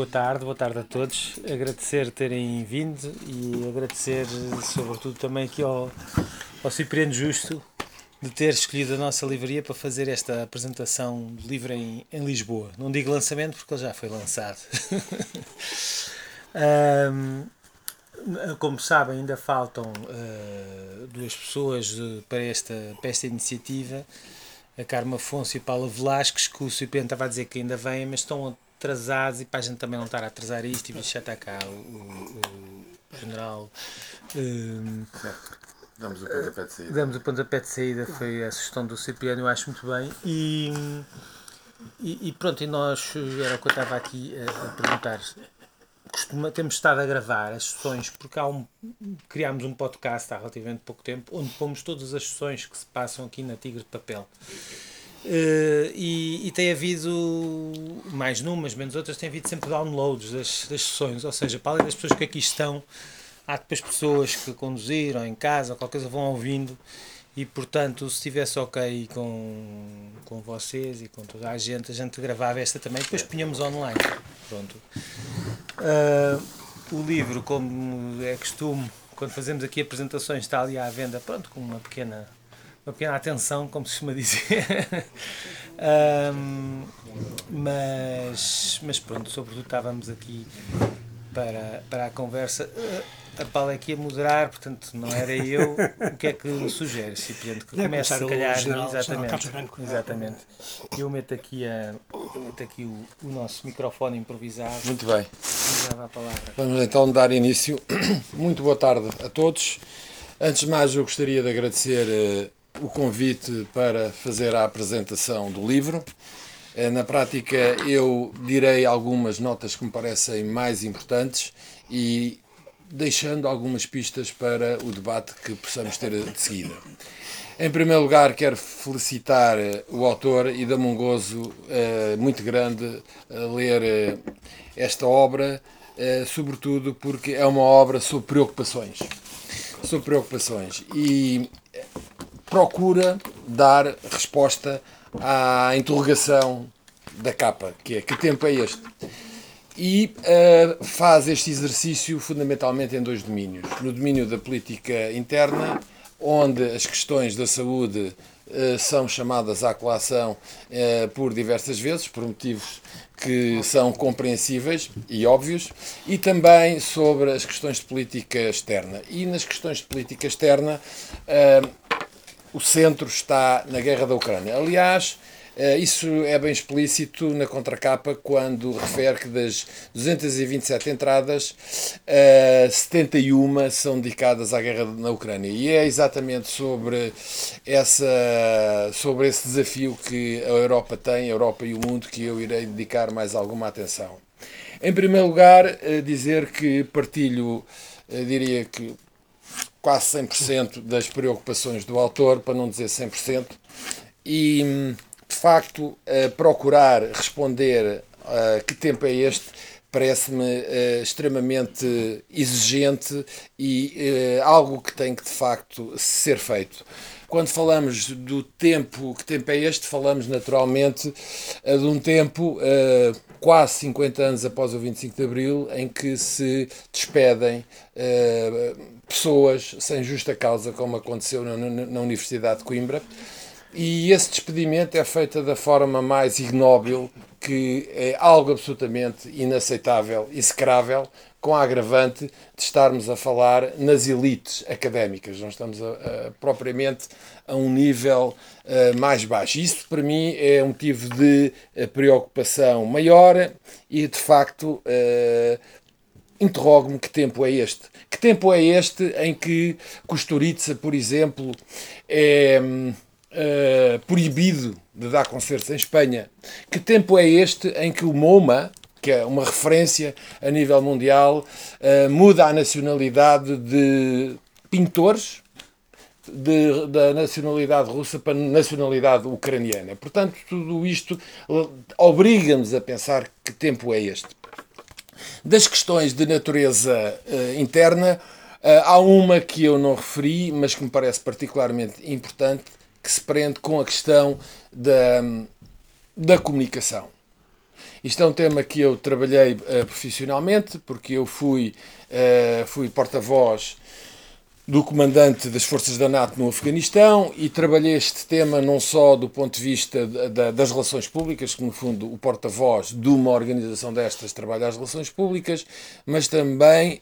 boa tarde, boa tarde a todos. Agradecer terem vindo e agradecer, sobretudo, também aqui ao, ao Cipriano Justo de ter escolhido a nossa livraria para fazer esta apresentação do livro em, em Lisboa. Não digo lançamento porque ele já foi lançado. um, como sabem, ainda faltam uh, duas pessoas uh, para, esta, para esta iniciativa, a Carma Afonso e a Paula Velasquez, que o Cipriano estava a dizer que ainda vêm, mas estão atrasados e para a gente também não estar a atrasar isto, e já está cá o, o, o general. Um, Damos o pontapé de saída. Damos o pontapé de saída, foi a sugestão do Cipriano, eu acho muito bem. E, e, e pronto, e nós, era o que eu estava aqui a, a perguntar. Costuma, temos estado a gravar as sessões, porque há um, criámos um podcast há relativamente pouco tempo, onde pomos todas as sessões que se passam aqui na Tigre de Papel. Uh, e, e, tem havido, mais numas, menos outras, tem havido sempre downloads das, das sessões, ou seja, para além das pessoas que aqui estão, há depois pessoas que conduziram em casa qualquer coisa vão ouvindo e portanto se estivesse ok com, com vocês e com toda a gente, a gente gravava esta também depois punhamos online. Pronto. Uh, o livro, como é costume, quando fazemos aqui apresentações, está ali à venda, pronto, com uma pequena, uma pequena atenção, como se costuma dizer. um, mas, mas pronto, sobretudo estávamos aqui para, para a conversa. Uh, a Paula aqui a moderar, portanto não era eu. O que é que sugere, Cipriano? Que comece se calhar. General, exatamente. General exatamente. Eu meto aqui, a, meto aqui o, o, nosso microfone improvisado. Muito bem. Vamos então dar início. Muito boa tarde a todos. Antes de mais, eu gostaria de agradecer uh, o convite para fazer a apresentação do livro. Uh, na prática, eu direi algumas notas que me parecem mais importantes e deixando algumas pistas para o debate que possamos ter de seguida. Em primeiro lugar, quero felicitar eh, o autor e dar-me um gozo uh, muito grande a ler esta obra, sobretudo porque é uma obra sobre preocupações. Sobre preocupações. E procura dar resposta à interrogação da capa, que é que tempo é este? e uh, faz este exercício fundamentalmente em dois domínios. No domínio da política interna, onde as questões da saúde uh, são chamadas à colação uh, por diversas vezes, por motivos que são compreensíveis e óbvios, e também sobre as questões de política externa. E nas questões de política externa, o centro está na guerra da Ucrânia. Aliás, eh, isso é bem explícito na contracapa quando refere que das 227 entradas, 71 eh, são dedicadas à guerra na Ucrânia. E é exatamente sobre, essa, sobre esse desafio que a Europa tem, a Europa e o mundo, que eu irei dedicar mais alguma atenção. Em primeiro lugar, eh, dizer que partilho, diria que quase 100% das preocupações do autor, para não dizer 100%, e de facto, procurar responder a que tempo é este parece-me uh, extremamente exigente e uh, algo que tem que de facto ser feito. Quando falamos do tempo, que tempo é este, falamos naturalmente uh, de um tempo quase 50 anos após o 25 de Abril, em que se despedem pessoas sem justa causa, como aconteceu na, na Universidade de Coimbra. E esse despedimento é feito da forma mais ignóbil, que é algo absolutamente inaceitável, execrável, com a agravante de estarmos a falar nas elites académicas. Não estamos a, a, propriamente a um nível uh, mais baixo. Isso, para mim, é um motivo de uh, preocupação maior e, de facto, uh, interrogo-me que tempo é este. Que tempo é este em que Kusturica, por exemplo, é uh, proibido de dar concertos em Espanha. Que tempo é este em que o MoMA, que é uma referência a nível mundial, uh, muda a nacionalidade de pintores de, da nacionalidade russa para nacionalidade ucraniana. Portanto, tudo isto obriga-nos a pensar que tempo é este. Das questões de natureza uh, interna, uh, há uma que eu não referi, mas que me parece particularmente importante, que se prende com a questão da, da comunicação. Isto é um tema que eu trabalhei uh, profissionalmente, porque eu fui, fui porta-voz do comandante das forças da NATO no Afeganistão e trabalhei este tema não só do ponto de vista das relações públicas, que no fundo o porta-voz de uma organização destas trabalha as relações públicas, mas também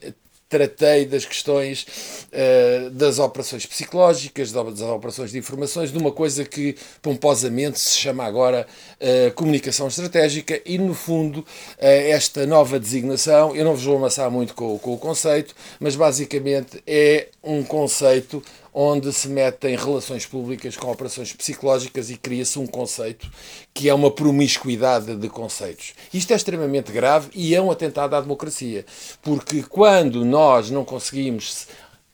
tratei das questões uh, das operações psicológicas, das operações de informações, de uma coisa que pomposamente se chama agora uh, comunicação estratégica e, no fundo, uh, esta nova designação, eu não vos vou amassar muito com, com o conceito, mas basicamente é um conceito onde se metem relações públicas com operações psicológicas e cria-se um conceito que é uma promiscuidade de conceitos. Isto é extremamente grave e é um atentado à democracia, porque quando nós não conseguimos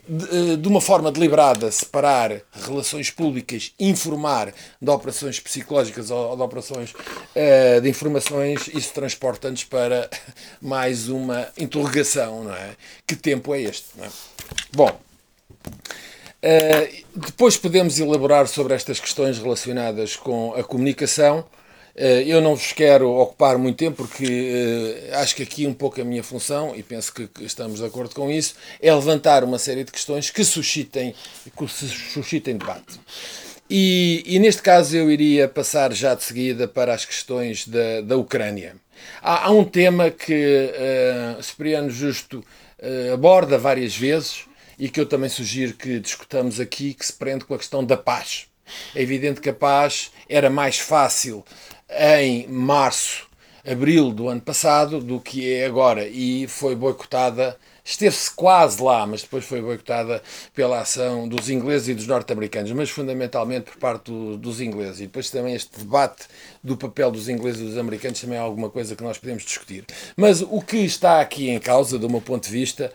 de, de uma forma deliberada separar relações públicas, informar de operações psicológicas ou de operações uh, de informações, isso transporta-nos para mais uma interrogação, não é? Que tempo é este? É? Bom, Uh, depois podemos elaborar sobre estas questões relacionadas com a comunicação. Uh, eu não vos quero ocupar muito tempo, porque uh, acho que aqui um pouco a minha função, e penso que, estamos de acordo com isso, é levantar uma série de questões que suscitem, que suscitem debate. E, e, neste caso eu iria passar já de seguida para as questões da, da Ucrânia. Há, há um tema que uh, Cipriano Justo aborda várias vezes, e que eu também sugiro que discutamos aqui, que se prende com a questão da paz. É evidente que a paz era mais fácil em março, abril do ano passado do que é agora e foi boicotada. Esteve-se quase lá, mas depois foi boicotada pela ação dos ingleses e dos norte-americanos, mas fundamentalmente por parte do, dos ingleses. E depois também este debate do papel dos ingleses e dos americanos também é alguma coisa que nós podemos discutir. Mas o que está aqui em causa, do meu ponto de vista,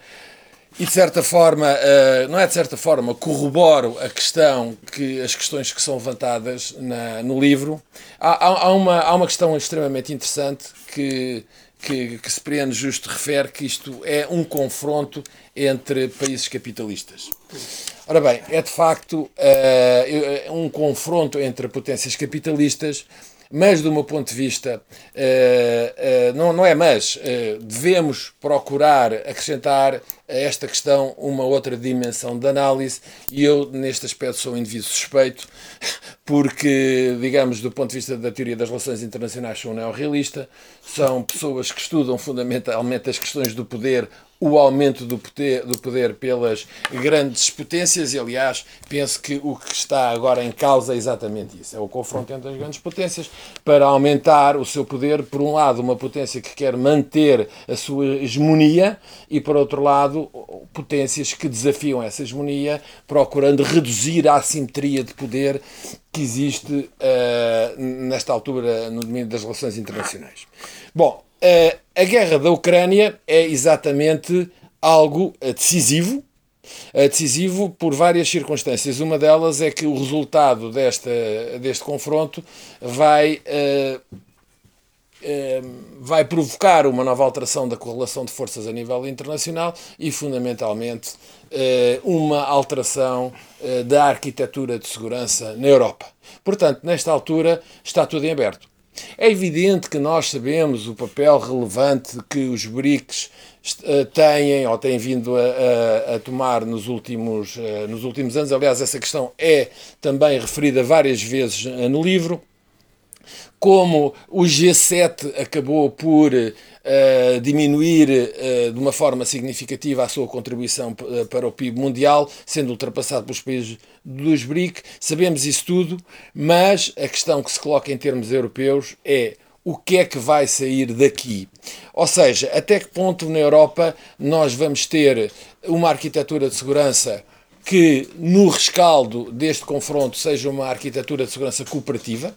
e de certa forma, uh, não é de certa forma, corroboro a questão, que as questões que são levantadas na, no livro. Há, há, há, uma, há uma questão extremamente interessante que, que, que Cipriano Justo refere, que isto é um confronto entre países capitalistas. Ora bem, é de facto uh, um confronto entre potências capitalistas mas do meu ponto de vista, uh, uh, não, não é mas, uh, devemos procurar acrescentar a esta questão uma outra dimensão de análise e eu, neste aspecto, sou um indivíduo suspeito, porque, digamos, do ponto de vista da teoria das relações internacionais, sou um neorrealista, são pessoas que estudam fundamentalmente as questões do poder o aumento do poder, do poder pelas grandes potências, e aliás, penso que o que está agora em causa é exatamente isso: é o confronto entre as grandes potências para aumentar o seu poder. Por um lado, uma potência que quer manter a sua hegemonia, e por outro lado, potências que desafiam essa hegemonia, procurando reduzir a assimetria de poder que existe uh, nesta altura no domínio das relações internacionais. Bom, a guerra da Ucrânia é exatamente algo eh, decisivo, eh, decisivo por várias circunstâncias. Uma delas é que o resultado desta, deste confronto vai, uh, vai provocar uma nova alteração da correlação de forças a nível internacional e, fundamentalmente, uma alteração da arquitetura de segurança na Europa. Portanto, nesta altura está tudo em aberto. É evidente que nós sabemos o papel relevante que os BRICS eh, têm ou têm vindo a, a, a tomar nos últimos, eh, nos últimos anos. Aliás, essa questão é também referida várias vezes eh, no livro. Como o G7 acabou por uh, diminuir uh, de uma forma significativa a sua contribuição para o PIB mundial, sendo ultrapassado pelos países dos BRIC, sabemos isso tudo, mas a questão que se coloca em termos europeus é o que é que vai sair daqui? Ou seja, até que ponto na Europa nós vamos ter uma arquitetura de segurança que, no rescaldo deste confronto, seja uma arquitetura de segurança cooperativa?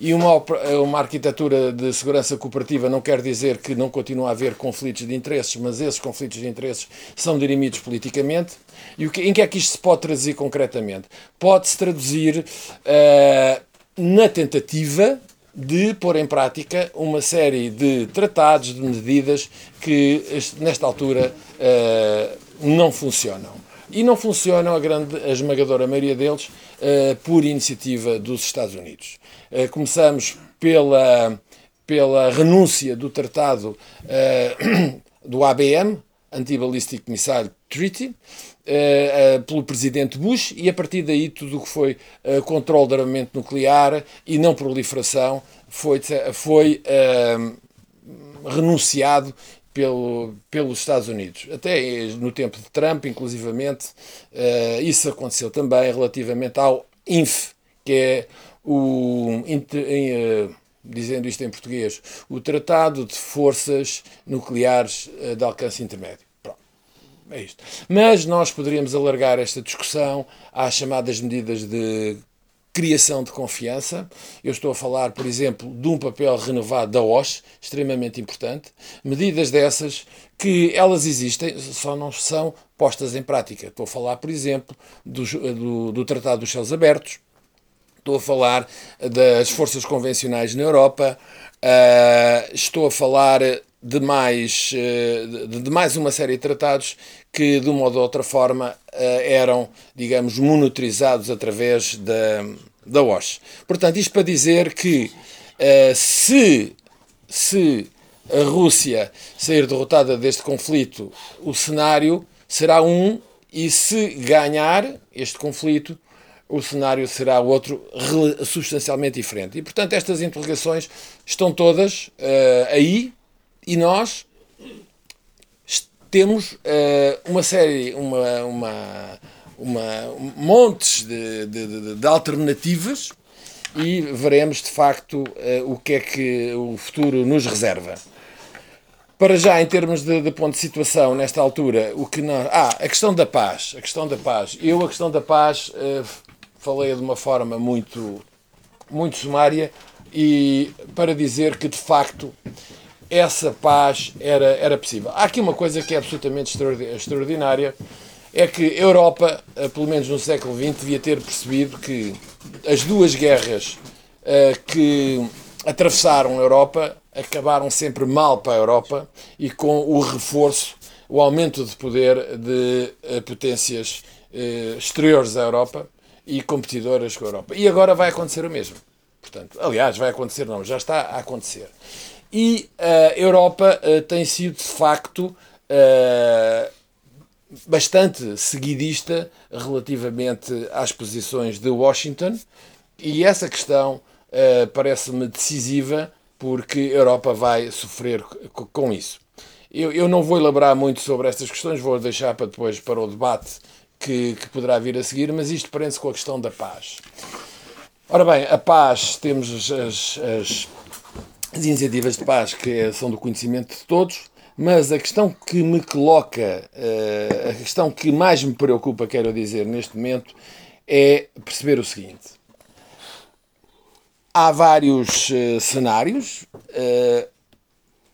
E uma, uma arquitetura de segurança cooperativa não quer dizer que não continua a haver conflitos de interesses, mas esses conflitos de interesses são dirimidos politicamente. E o que, em que é que isto se pode traduzir concretamente? Pode-se traduzir uh, na tentativa de pôr em prática uma série de tratados, de medidas que nesta altura uh, não funcionam. E não funcionam, a grande, a esmagadora maioria deles, uh, por iniciativa dos Estados Unidos. Uh, começamos pela pela renúncia do tratado uh, do ABM, Anti-Ballistic Missile Treaty, uh, uh, pelo presidente Bush, e a partir daí tudo o que foi uh, controle de armamento nuclear e não proliferação foi, foi renunciado pelo, pelos Estados Unidos. Até no tempo de Trump, inclusivamente, isso aconteceu também relativamente ao INF, que é o dizendo isto em português, o Tratado de Forças Nucleares eh, de Alcance Intermédio. Pronto, é isto. Mas nós poderíamos alargar esta discussão às chamadas medidas de criação de confiança. Eu estou a falar, por exemplo, de um papel renovado da OSH, extremamente importante. Medidas dessas que elas existem, só não são postas em prática. Estou a falar, por exemplo, do, do, do Tratado dos Céus Abertos, Estou a falar das forças convencionais na Europa, uh, estou a falar de mais, uh, de, de, mais uma série de tratados que, de uma ou de outra forma, uh, eram, digamos, monitorizados através da, da OSH. Portanto, isto para dizer que se, se a Rússia sair derrotada deste conflito, o cenário será um, e se ganhar este conflito, o cenário será outro substancialmente diferente. E, portanto, estas interrogações estão todas uh, aí e nós temos uh, uma série, uma, uma, uma montes de, de, de, de alternativas e veremos de facto uh, o que é que o futuro nos reserva. Para já, em termos de, de, ponto de situação, nesta altura, o que nós. Ah, a questão da paz. A questão da paz. Eu, a questão da paz, uh, falei de uma forma muito, muito sumária e para dizer que de facto essa paz era, era possível. Há aqui uma coisa que é absolutamente extraordinária, é que a Europa, eh, pelo menos no século XX, devia ter percebido que as duas guerras uh, que atravessaram a Europa acabaram sempre mal para a Europa e com o reforço, o aumento de poder de uh, potências uh, exteriores à Europa e competidoras com a Europa. E agora vai acontecer o mesmo. Portanto, aliás, vai acontecer, não, já está a acontecer. E a Europa uh, tem sido, de facto, uh, bastante seguidista relativamente às posições de Washington, e essa questão parece-me decisiva porque a Europa vai sofrer com isso. Eu, eu não vou elaborar muito sobre estas questões, vou deixar para depois para o debate que, que poderá vir a seguir, mas isto prende-se com a questão da paz. Ora bem, a paz, temos as, as, as iniciativas de paz que são do conhecimento de todos, mas a questão que me coloca, eh, a questão que mais me preocupa, quero dizer, neste momento, é perceber o seguinte. Há vários uh, cenários uh,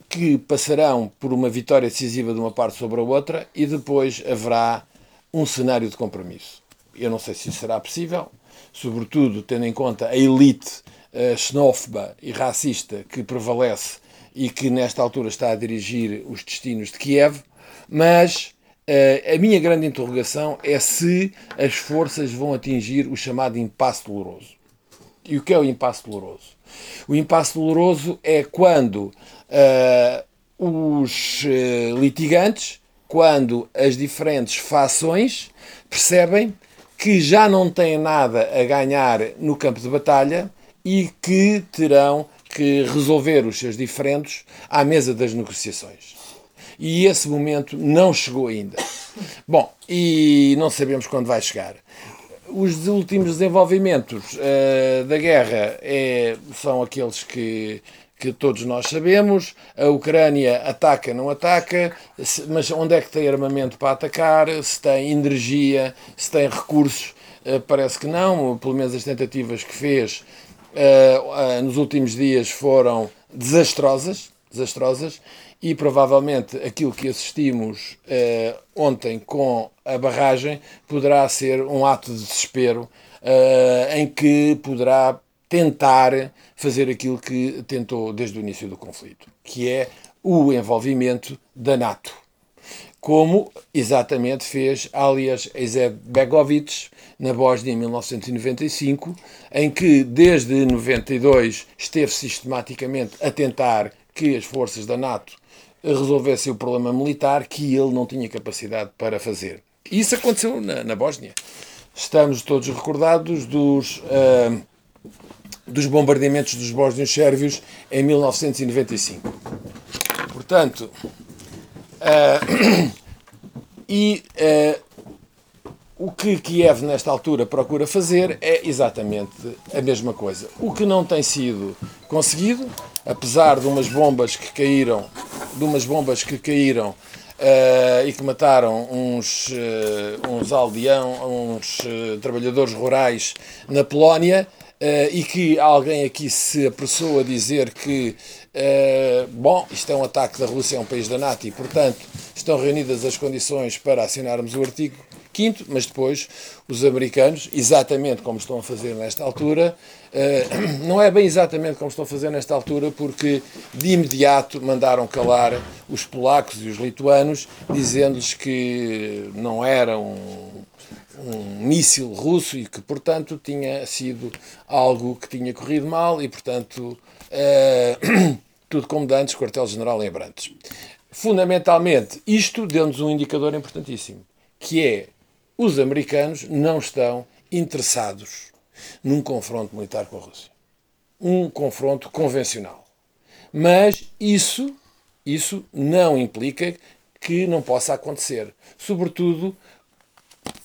que passarão por uma vitória decisiva de uma parte sobre a outra e depois haverá um cenário de compromisso. Eu não sei se será possível, sobretudo tendo em conta a elite uh, xenófoba e racista que prevalece e que nesta altura está a dirigir os destinos de Kiev, mas uh, a minha grande interrogação é se as forças vão atingir o chamado impasse doloroso. E o que é o impasse doloroso? O impasse doloroso é quando uh, os litigantes quando as diferentes fações percebem que já não têm nada a ganhar no campo de batalha e que terão que resolver os seus diferentes à mesa das negociações. E esse momento não chegou ainda. Bom, e não sabemos quando vai chegar. Os últimos desenvolvimentos uh, da guerra é, são aqueles que que todos nós sabemos, a Ucrânia ataca, não ataca, mas onde é que tem armamento para atacar, se tem energia, se tem recursos, eh, parece que não, pelo menos as tentativas que fez eh, eh, nos últimos dias foram desastrosas, desastrosas e provavelmente aquilo que assistimos ontem com a barragem poderá ser um ato de desespero em que poderá tentar fazer aquilo que tentou desde o início do conflito, que é o envolvimento da NATO. como exatamente fez Alias Begovic na Bósnia em 1995, em que desde 92 esteve sistematicamente a tentar que as forças da NATO resolvessem o problema militar que ele não tinha capacidade para fazer. Isso aconteceu na, na Bósnia. Estamos todos recordados dos, uh, dos bombardeamentos dos bósnios sérvios em 1995. Portanto, uh, e uh, o que Kiev, nesta altura, procura fazer é exatamente a mesma coisa. O que não tem sido conseguido, apesar de umas bombas que caíram, de umas bombas que caíram Uh, e que mataram uns, uh, uns aldeão, uns uh, trabalhadores rurais na Polónia, e que alguém aqui se apressou a dizer que, bom, isto é um ataque da Rússia a um país da NATO e, portanto, estão reunidas as condições para assinarmos o artigo quinto, mas depois os americanos, exatamente como estão a fazer nesta altura, eh, não é bem exatamente como estão a fazer nesta altura, porque de imediato mandaram calar os polacos e os lituanos, dizendo-lhes que não era um, míssil russo e que, portanto, tinha sido algo que tinha corrido mal e, portanto, uh, tudo como de antes, quartel-general em Abrantes. Fundamentalmente, isto deu-nos um indicador importantíssimo, que é os americanos não estão interessados num confronto militar com a Rússia. Um confronto convencional. Mas isso, isso não implica que não possa acontecer. Sobretudo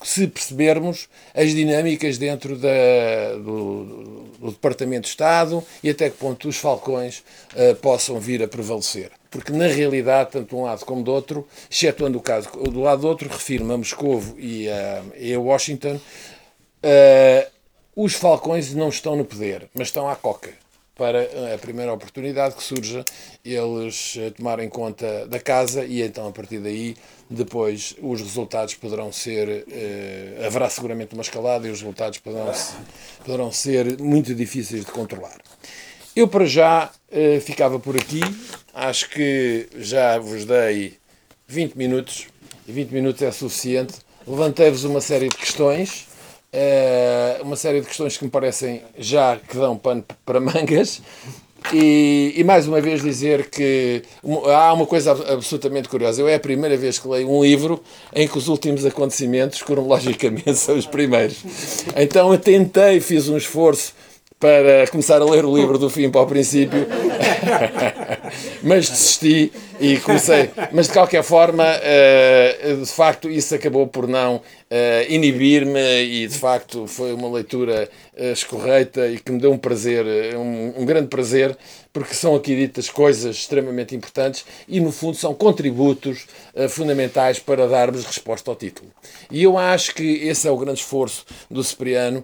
se percebermos as dinâmicas dentro da, do, do, Departamento de Estado e até que ponto os falcões uh, possam vir a prevalecer. Porque, na realidade, tanto de um lado como do outro, excetuando o caso do lado do outro, refiro-me a Moscou e a, e a Washington, uh, os falcões não estão no poder, mas estão à coca para a primeira oportunidade que surja, eles tomarem conta da casa e então a partir daí depois os resultados poderão ser eh, haverá seguramente uma escalada e os resultados poderão, poderão ser muito difíceis de controlar. Eu para já eh, ficava por aqui, acho que já vos dei 20 minutos e 20 minutos é suficiente. Levantei-vos uma série de questões é uma série de questões que me parecem já que dão pano para mangas. E, e, mais uma vez dizer que há uma coisa absolutamente curiosa. Eu é a primeira vez que leio um livro em que os últimos acontecimentos, cronologicamente, são os primeiros. Então eu tentei, fiz um esforço para começar a ler o livro do fim para o princípio, mas desisti e comecei. Mas de qualquer forma, uh, de facto, isso acabou por não uh, inibir-me e de facto foi uma leitura uh, escorreita e que me deu um prazer, um, um, grande prazer, porque são aqui ditas coisas extremamente importantes e no fundo são contributos fundamentais para darmos resposta ao título. E eu acho que esse é o grande esforço do Cipriano,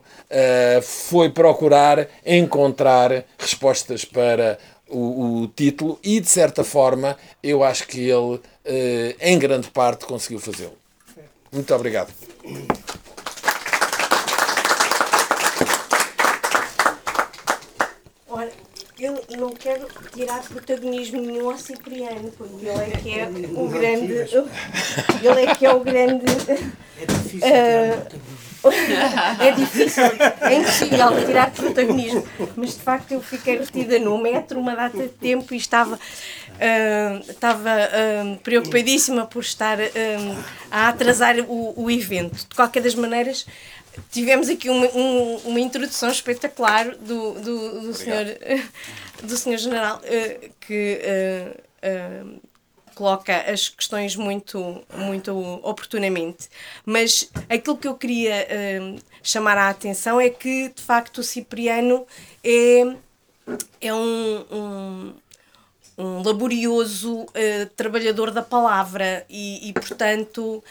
foi procurar encontrar respostas para o, o, título e, de certa forma, eu acho que ele, eh, em grande parte, conseguiu fazê-lo. Muito obrigado. Ora, eu não quero tirar protagonismo nenhum ao Cipriano, porque ele é que é o grande. Ele é que é o grande. É difícil. Uh, é difícil, é impossível tirar protagonismo. Mas de facto eu fiquei retida no metro uma data de tempo e estava, uh, estava uh, preocupadíssima por estar uh, a atrasar o, o evento. De qualquer das maneiras, tivemos aqui uma, um, uma introdução espetacular do, do, do senhor, do senhor general que coloca as questões muito, muito oportunamente. Mas aquilo que eu queria uh, chamar a atenção é que, de facto, o Cipriano é, é um, um um laborioso uh, trabalhador da palavra e, e portanto, uh,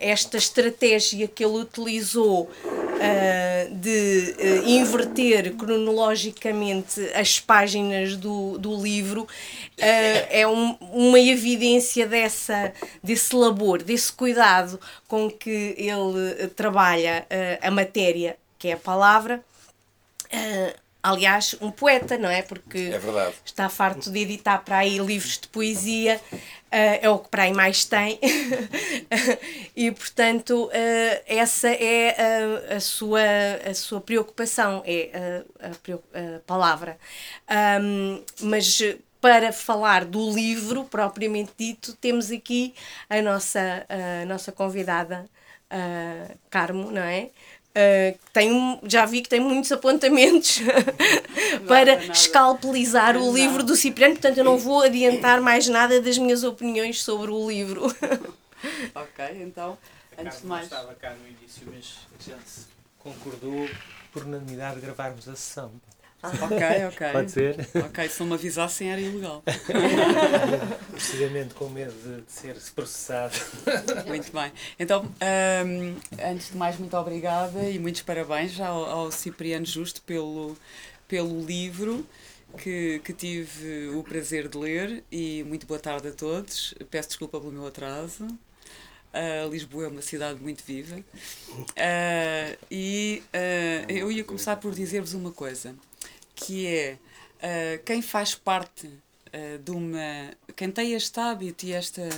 esta estratégia que ele utilizou uh, de inverter cronologicamente as páginas do, do livro é um, uma evidência dessa, desse labor, desse cuidado com que ele trabalha a matéria, que é a palavra aliás, um poeta, não é? Porque é está farto de editar para aí livros de poesia, uh, é o que para aí mais tem, e portanto, uh, essa é a, a, sua, a sua preocupação, é a, a, a palavra. Um, mas para falar do livro propriamente dito, temos aqui a nossa, a nossa convidada, Carmo, não é? Uh, tem, já vi que tem muitos apontamentos para nada. escalpelizar o livro do Cipriano, portanto eu não vou adiantar mais nada das minhas opiniões sobre o livro. ok, então, antes de mais. estava cá no início, mas a gente concordou por unanimidade gravarmos a sessão. Ok, ok. Pode ser? Ok, se não me avisassem era ilegal. Precisamente com medo de ser processado. Muito bem. Então, um, antes de mais, muito obrigada e muitos parabéns ao, ao Cipriano Justo pelo, pelo livro. Que, que, tive o prazer de ler e muito boa tarde a todos. Peço desculpa pelo meu atraso. Uh, Lisboa é uma cidade muito viva. Uh, e uh, eu ia começar por dizer-vos uma coisa que é uh, quem faz parte uh, de uma. quem tem este hábito e esta,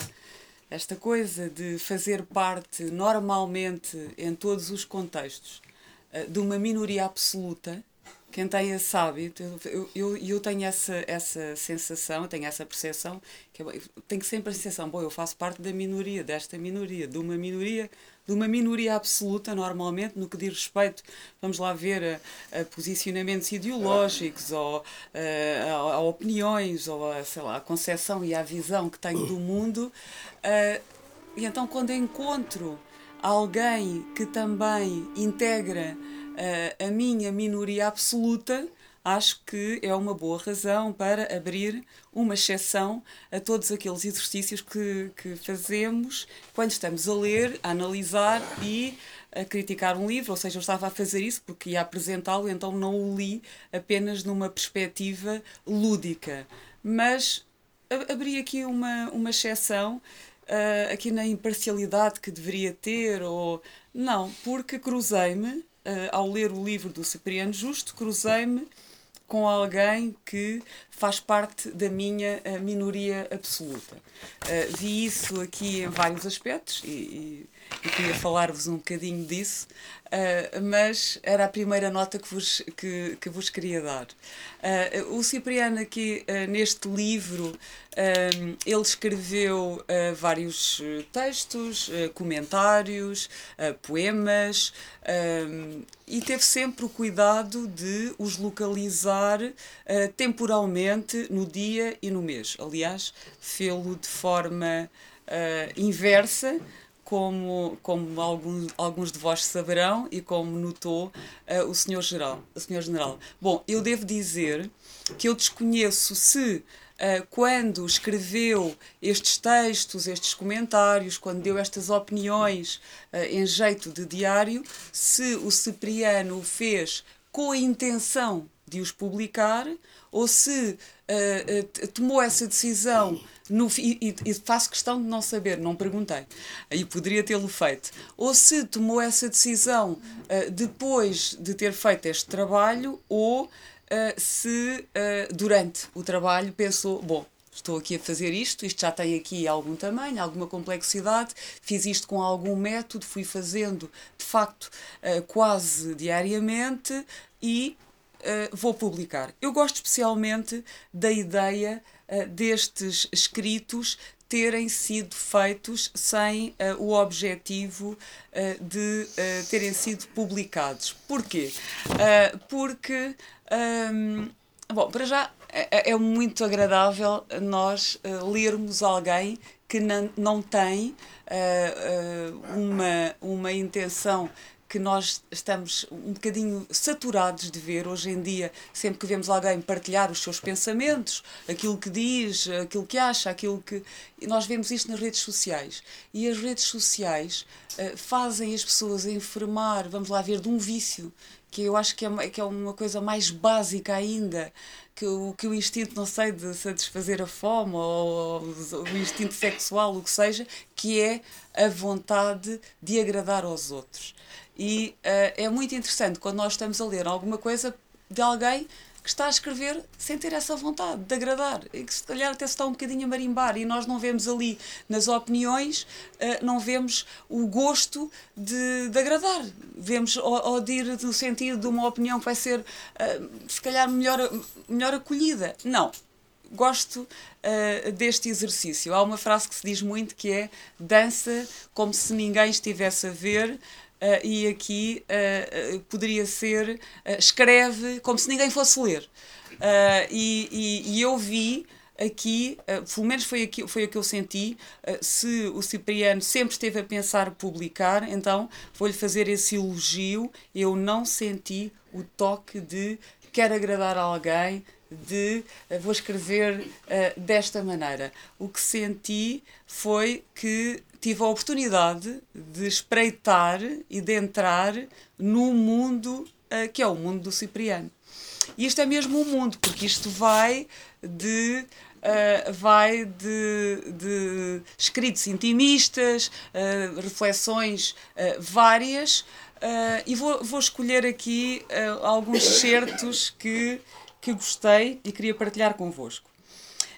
esta coisa de fazer parte normalmente em todos os contextos uh, de uma minoria absoluta. Quem tem esse hábito, eu, eu, eu tenho essa, essa sensação, tenho essa percepção, que eu tenho sempre a sensação, bom, eu faço parte da minoria, desta minoria, de uma minoria de uma minoria absoluta, normalmente, no que diz respeito, vamos lá ver, a, a posicionamentos ideológicos, ou a, a, a, opiniões, ou a, sei lá, a concepção e a visão que tenho do mundo. Uh, e então, quando encontro alguém que também integra a minha minoria absoluta, acho que é uma boa razão para abrir uma exceção a todos aqueles exercícios que, que fazemos quando estamos a ler, a analisar e a criticar um livro, ou seja, eu estava a fazer isso porque ia apresentá-lo, então não o li apenas numa perspectiva lúdica. Mas abri aqui uma, uma exceção uh, aqui na imparcialidade que deveria ter, ou não, porque cruzei-me, ao ler o livro do Cipriano Justo, cruzei-me com alguém que faz parte da minha eh, minoria absoluta. Uh, vi isso aqui em vários aspectos e, e, e queria falar-vos um bocadinho disso, uh, mas era a primeira nota que vos, que, que vos queria dar. Uh, o Cipriano, aqui neste livro, ele escreveu vários textos, comentários, poemas e teve sempre o cuidado de os localizar temporalmente no dia e no mês. Aliás, fê-lo de forma inversa como, como alguns, alguns de vós saberão e como notou uh, o senhor geral, o senhor general. Bom, eu devo dizer que eu desconheço se uh, quando escreveu estes textos, estes comentários, quando deu estas opiniões uh, em jeito de diário, se o Cipriano o fez com a intenção de os publicar ou se tomou essa decisão no, e, e, faço questão de não saber, não perguntei, e poderia tê-lo feito. Ou se tomou essa decisão uh, depois de ter feito este trabalho, ou uh, se uh, durante o trabalho pensou: bom, estou aqui a fazer isto, isto já tem aqui algum tamanho, alguma complexidade, fiz isto com algum método, fui fazendo de facto quase diariamente e vou publicar. Eu gosto especialmente da ideia uh, destes escritos terem sido feitos sem uh, o objetivo uh, de uh, terem sido publicados. Porquê? porque, um, bom, para já é, é muito agradável nós lermos alguém que não, não tem uma, uma intenção que nós estamos um bocadinho saturados de ver hoje em dia, sempre que vemos alguém partilhar os seus pensamentos, aquilo que diz, aquilo que acha, aquilo que. Nós vemos isto nas redes sociais. E as redes sociais uh, fazem as pessoas enfermar, vamos lá ver, de um vício, que eu acho que é, que é uma coisa mais básica ainda que o, que o instinto, não sei, de satisfazer a fome ou, ou, o instinto sexual, o que seja, que é a vontade de agradar aos outros. E uh, é muito interessante quando nós estamos a ler alguma coisa de alguém que está a escrever sem ter essa vontade de agradar, e que se calhar até se está um bocadinho a marimbar e nós não vemos ali nas opiniões, uh, não vemos o gosto de, de agradar, vemos ou, de ir no sentido de uma opinião que vai ser uh, se calhar melhor, melhor acolhida. Não, gosto uh, deste exercício. Há uma frase que se diz muito que é dança como se ninguém estivesse a ver. Uh, e aqui uh, poderia ser escreve como se ninguém fosse ler. E, e, e, eu vi aqui, pelo menos foi, aqui, foi o que eu senti, se o Cipriano sempre esteve a pensar publicar, então vou-lhe fazer esse elogio. Eu não senti o toque de quer agradar a alguém, de vou escrever uh, desta maneira. O que senti foi que tive a oportunidade de espreitar e de entrar no mundo uh, que é o mundo do Cipriano. E isto é mesmo um mundo, porque isto vai de Uh, vai de, de, escritos intimistas, uh, reflexões várias, e vou, vou escolher aqui alguns certos que que gostei e queria partilhar convosco.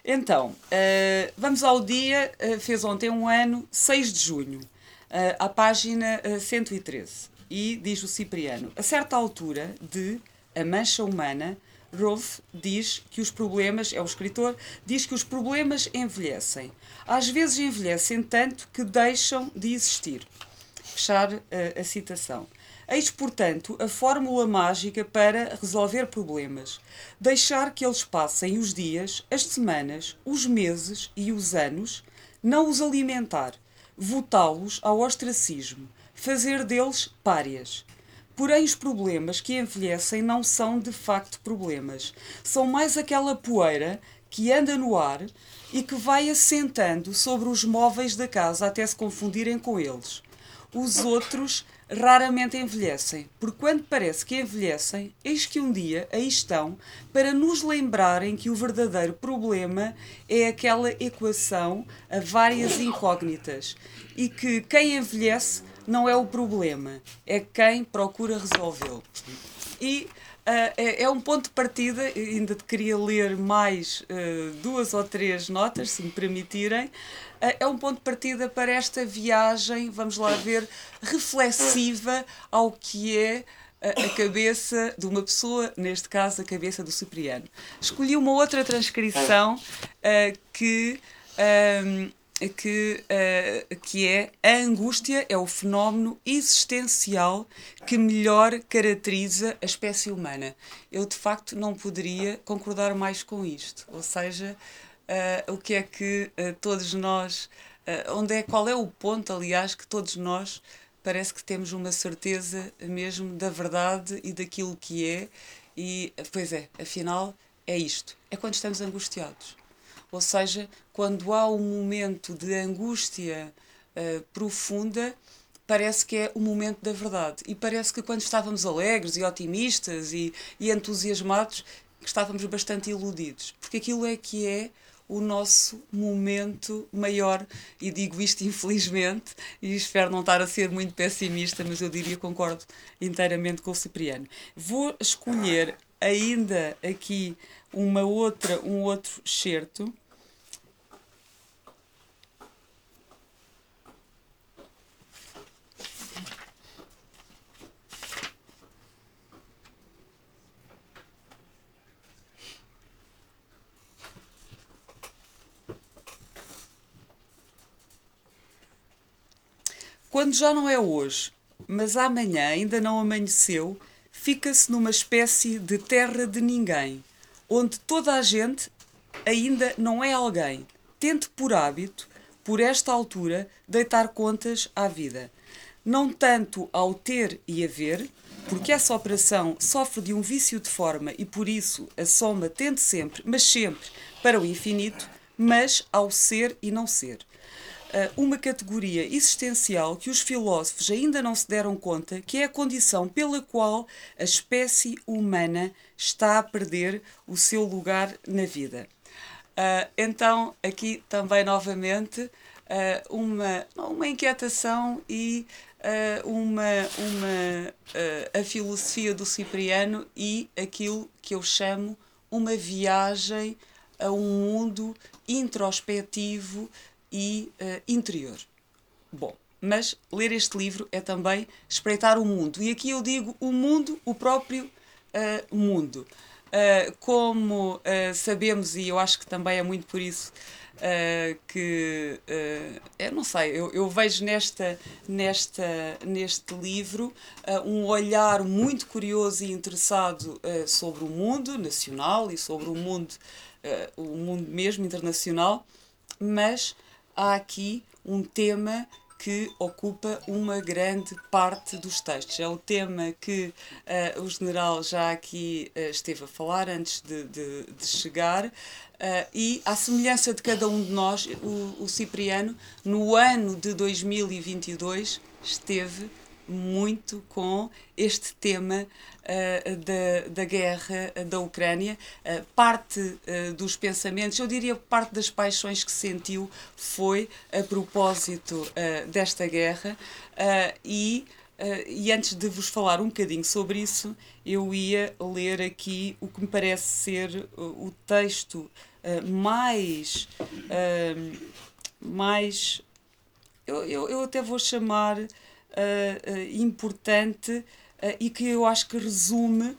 Então, uh, vamos ao dia, uh, fez ontem um ano, 6 de junho, uh, à página 113. E diz o Cipriano: A certa altura de A Mancha Humana, Rolf diz que os problemas, é o escritor, diz que os problemas envelhecem. Às vezes envelhecem tanto que deixam de existir. Fechar a citação. Eis, portanto, a fórmula mágica para resolver problemas. Deixar que eles passem os dias, as semanas, os meses e os anos, não os alimentar, votá-los ao ostracismo, fazer deles párias. Porém, os problemas que envelhecem não são de facto problemas. São mais aquela poeira que anda no ar e que vai assentando sobre os móveis da casa até se confundirem com eles. Os outros raramente envelhecem, porque quando parece que envelhecem, eis que um dia aí estão para nos lembrarem que o verdadeiro problema é aquela equação a várias incógnitas e que quem envelhece não é o problema, é quem procura resolvê-lo. E Uh, é, é, um ponto de partida, ainda queria ler mais uh, duas ou três notas, se me permitirem. Uh, é um ponto de partida para esta viagem, vamos lá ver, reflexiva ao que é a cabeça de uma pessoa, neste caso a cabeça do Cipriano. Escolhi uma outra transcrição que que, uh, que é a angústia é o fenómeno existencial que melhor caracteriza a espécie humana. Eu, de facto, não poderia concordar mais com isto. Ou seja, uh, o que é que uh, todos nós. onde é, qual é o ponto, aliás, que todos nós parece que temos uma certeza mesmo da verdade e daquilo que é. E, pois é, afinal, é isto. É quando estamos angustiados ou seja, quando há um momento de angústia uh, profunda, parece que é o momento da verdade. E parece que quando estávamos alegres e otimistas e, e entusiasmados, estávamos bastante iludidos. Porque aquilo é que é o nosso momento maior. E digo isto infelizmente, e espero não estar a ser muito pessimista, mas eu diria concordo inteiramente com o Cipriano. Vou escolher ainda aqui uma outra, um outro excerto. Quando já não é hoje, mas amanhã ainda não amanheceu, fica-se numa espécie de terra de ninguém, onde toda a gente ainda não é alguém. Tente por hábito, por esta altura, deitar contas à vida. Não tanto ao ter e haver, porque essa operação sofre de um vício de forma e por isso a soma tende sempre, mas sempre, para o infinito, mas ao ser e não ser. Uma categoria existencial que os filósofos ainda não se deram conta que é a condição pela qual a espécie humana está a perder o seu lugar na vida. Uh, então, aqui também novamente uh, uma, uma inquietação e uh, uma, uma, a filosofia do Cipriano e aquilo que eu chamo uma viagem a um mundo introspectivo e uh, interior. Bom, mas ler este livro é também espreitar o mundo. E aqui eu digo o mundo, o próprio mundo. como sabemos, e eu acho que também é muito por isso uh, que uh, eu não sei, eu, eu, vejo nesta, nesta, neste livro uh, um olhar muito curioso e interessado sobre o mundo nacional e sobre o mundo, o mundo mesmo internacional, mas há aqui um tema que ocupa uma grande parte dos textos. É o tema que uh, o general já aqui uh, esteve a falar antes de, de, de chegar. Uh, e, à semelhança de cada um de nós, o, o Cipriano, no ano de 2022, esteve muito com este tema da, da guerra da Ucrânia. Uh, parte uh, dos pensamentos, eu diria parte das paixões que sentiu foi a propósito desta guerra e. e antes de vos falar um bocadinho sobre isso, eu ia ler aqui o que me parece ser o texto mais. mais eu, eu, eu até vou chamar uh, importante e que eu acho que resume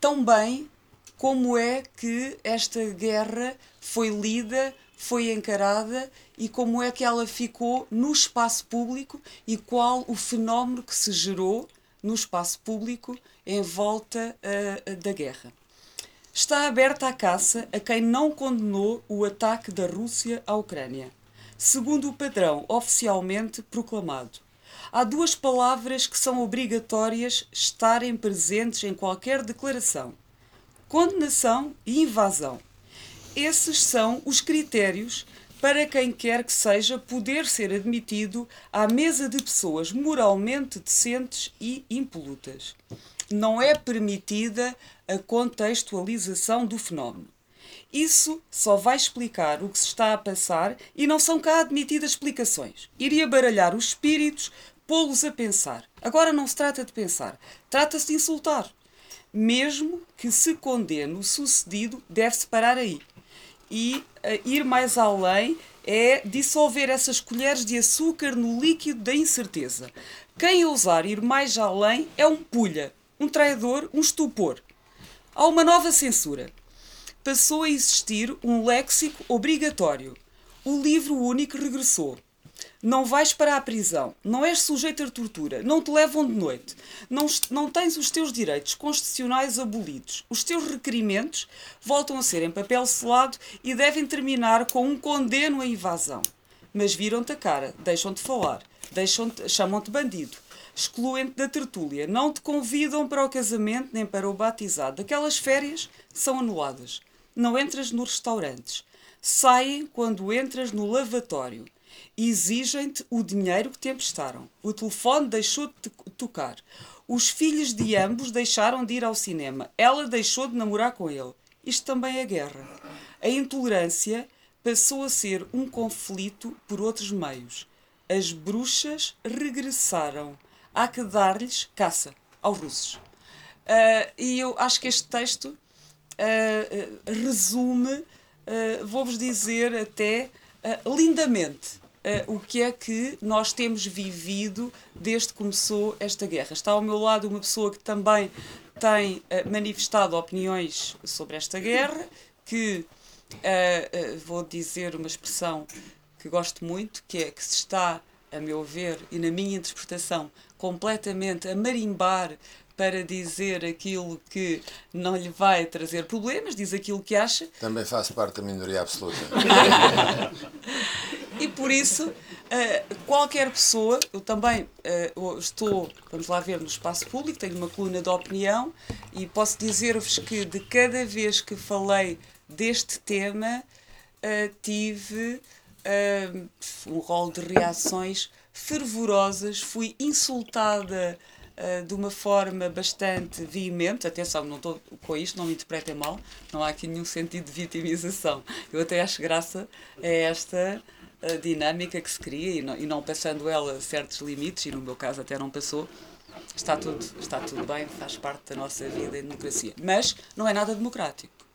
tão bem como é que esta guerra foi lida, foi encarada e como é que ela ficou no espaço público e qual o fenómeno que se gerou no espaço público em volta uh, da guerra. Está aberta a caça a quem não condenou o ataque da Rússia à Ucrânia, segundo o padrão oficialmente proclamado. Há duas palavras que são obrigatórias estarem presentes em qualquer declaração: condenação e invasão. Esses são os critérios para quem quer que seja poder ser admitido à mesa de pessoas moralmente decentes e impolutas. Não é permitida a contextualização do fenómeno. Isso só vai explicar o que se está a passar e não são cá admitidas explicações. Iria baralhar os espíritos, pô-los a pensar. Agora não se trata de pensar, trata-se de insultar. Mesmo que se condene o sucedido, deve-se parar aí. E uh, ir mais além é dissolver essas colheres de açúcar no líquido da incerteza. Quem ousar ir mais além é um pulha, um traidor, um estupor. Há uma nova censura. Passou a existir um léxico obrigatório. O livro único regressou não vais para a prisão, não és sujeito a tortura, não te levam de noite, não, não tens os teus direitos constitucionais abolidos. Os teus requerimentos voltam a ser em papel selado e devem terminar com um condeno à invasão. Mas viram-te a cara, deixam-te falar, deixam chamam-te bandido, excluem-te da tertúlia, não te convidam para o casamento nem para o batizado. Aquelas férias são anuladas. Não entras nos restaurantes. Saem quando entras no lavatório exigem-te o dinheiro que te emprestaram. O telefone deixou de tocar. Os filhos de ambos deixaram de ir ao cinema. Ela deixou de namorar com ele. Isto também é guerra. A intolerância passou a ser um conflito por outros meios. As bruxas regressaram. Há que dar-lhes caça aos russos. Uh, e eu acho que este texto uh, resume, uh, vou-vos dizer até lindamente, Uh, o que é que nós temos vivido desde que começou esta guerra. Está ao meu lado uma pessoa que também tem uh, manifestado opiniões sobre esta guerra, que uh, vou dizer uma expressão que gosto muito, que é que se está, a meu ver e na minha interpretação, completamente a marimbar para dizer aquilo que não lhe vai trazer problemas, diz aquilo que acha. Também faço parte da minoria absoluta. e por isso, Uh, qualquer pessoa, eu também uh, estou, vamos lá ver, no espaço público, tenho uma coluna de opinião e posso dizer-vos que de cada vez que falei deste tema, uh, tive um rol de reações fervorosas, fui insultada uh, de uma forma bastante veemente. Atenção, não estou com isto, não me interpretem mal, não há aqui nenhum sentido de vitimização. Eu até acho graça a esta uh, dinâmica que se cria e não, e não passando ela certos limites, e no meu caso até não passou, está tudo, está tudo bem, faz parte da nossa vida em democracia. Mas não é nada democrático.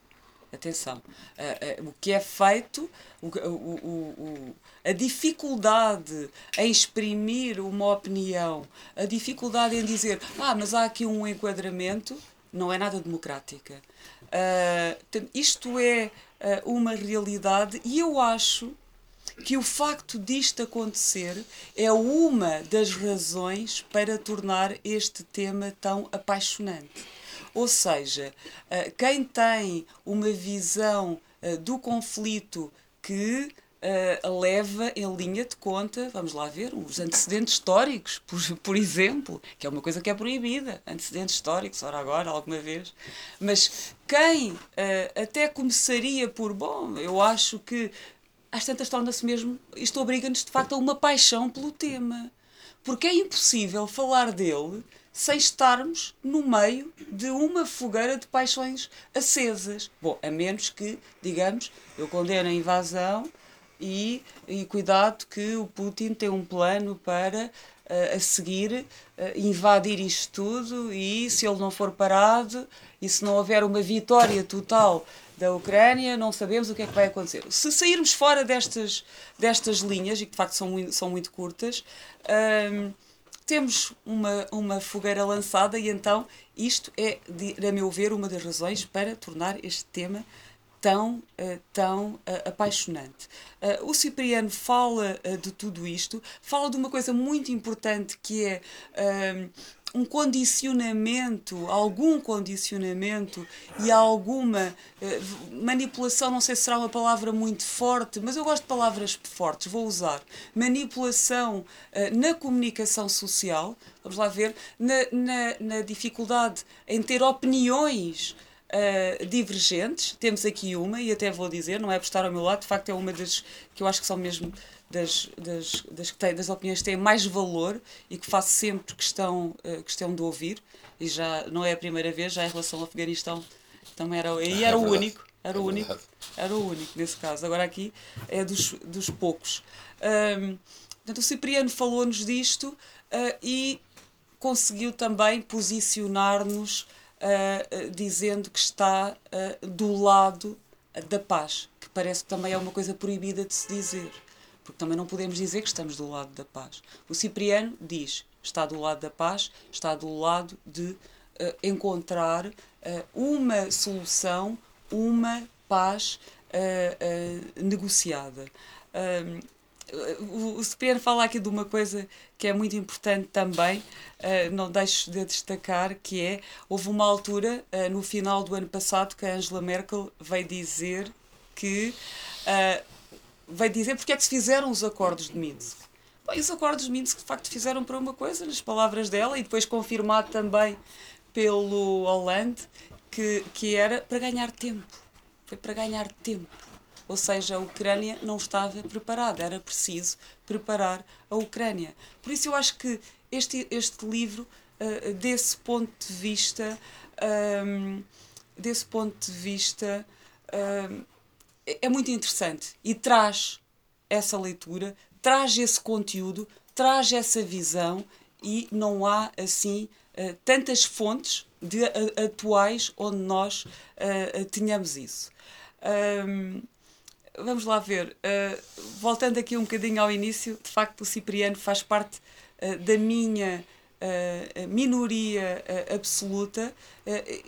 Atenção. Uh, uh, o que é feito, o, o, o, a dificuldade em exprimir uma opinião, a dificuldade em dizer, ah, mas há aqui um enquadramento, não é nada democrática. Uh, isto é uma realidade e eu acho que o facto disto acontecer é uma das razões para tornar este tema tão apaixonante. Ou seja, eh, quem tem uma visão eh, do conflito que uh, leva em linha de conta, vamos lá ver, os antecedentes históricos, por, por exemplo, que é uma coisa que é proibida, antecedentes históricos, ora agora, alguma vez. Mas quem uh, até começaria por, bom, eu acho que às tantas torna-se mesmo, isto obriga-nos de facto a uma paixão pelo tema. Porque é impossível falar dele sem estarmos no meio de uma fogueira de paixões acesas. Bom, a menos que, digamos, eu condeno a invasão e, e cuidado que o Putin tem um plano para uh, a seguir uh, invadir isto tudo e se ele não for parado e se não houver uma vitória total da Ucrânia, não sabemos o que é que vai acontecer. Se sairmos fora destas, destas linhas, e que de facto são muito, são muito curtas, uh, temos uma, uma fogueira lançada e então isto é, a meu ver, uma das razões para tornar este tema tão, uh, tão uh, apaixonante. Uh, o Cipriano fala de tudo isto, fala de uma coisa muito importante que é um condicionamento, algum condicionamento e alguma eh, manipulação, não sei se será uma palavra muito forte, mas eu gosto de palavras fortes, vou usar. Manipulação eh, na comunicação social, vamos lá ver, na, na, na dificuldade em ter opiniões. Uh, divergentes, temos aqui uma, e até vou dizer, não é por estar ao meu lado, de facto é uma das que eu acho que são mesmo das, das, das, que tem, das opiniões que têm mais valor e que faço sempre questão, uh, questão de ouvir, e já não é a primeira vez, já em relação ao Afeganistão também era, e era o único, era o único, era o único nesse caso. Agora aqui é dos, dos poucos. Um, portanto, o Cipriano falou-nos disto uh, e conseguiu também posicionar-nos uh, dizendo que está do lado da paz, que parece que também é uma coisa proibida de se dizer porque também não podemos dizer que estamos do lado da paz. O Cipriano diz: está do lado da paz, está do lado de uh, encontrar uh, uma solução, uma paz uh, negociada. o Cipriano fala aqui de uma coisa que é muito importante também, não deixo de destacar, que é, houve uma altura, no final do ano passado, que a Angela Merkel veio dizer que vai dizer porque é que se fizeram os acordos de Minsk. Bom, os acordos de Minsk de facto fizeram para uma coisa, nas palavras dela, e depois confirmado também pelo Hollande, que, que era para ganhar tempo. Foi para ganhar tempo. Ou seja, a Ucrânia não estava preparada, era preciso preparar a Ucrânia. Por isso eu acho que este, este livro, uh, desse ponto de vista, um, desse ponto de vista, um, é muito interessante e traz essa leitura, traz esse conteúdo, traz essa visão e não há assim uh, tantas fontes de, uh, atuais onde nós uh, tenhamos isso. Um, vamos lá ver, voltando aqui um bocadinho ao início, de facto o Cipriano faz parte da minha minoria absoluta.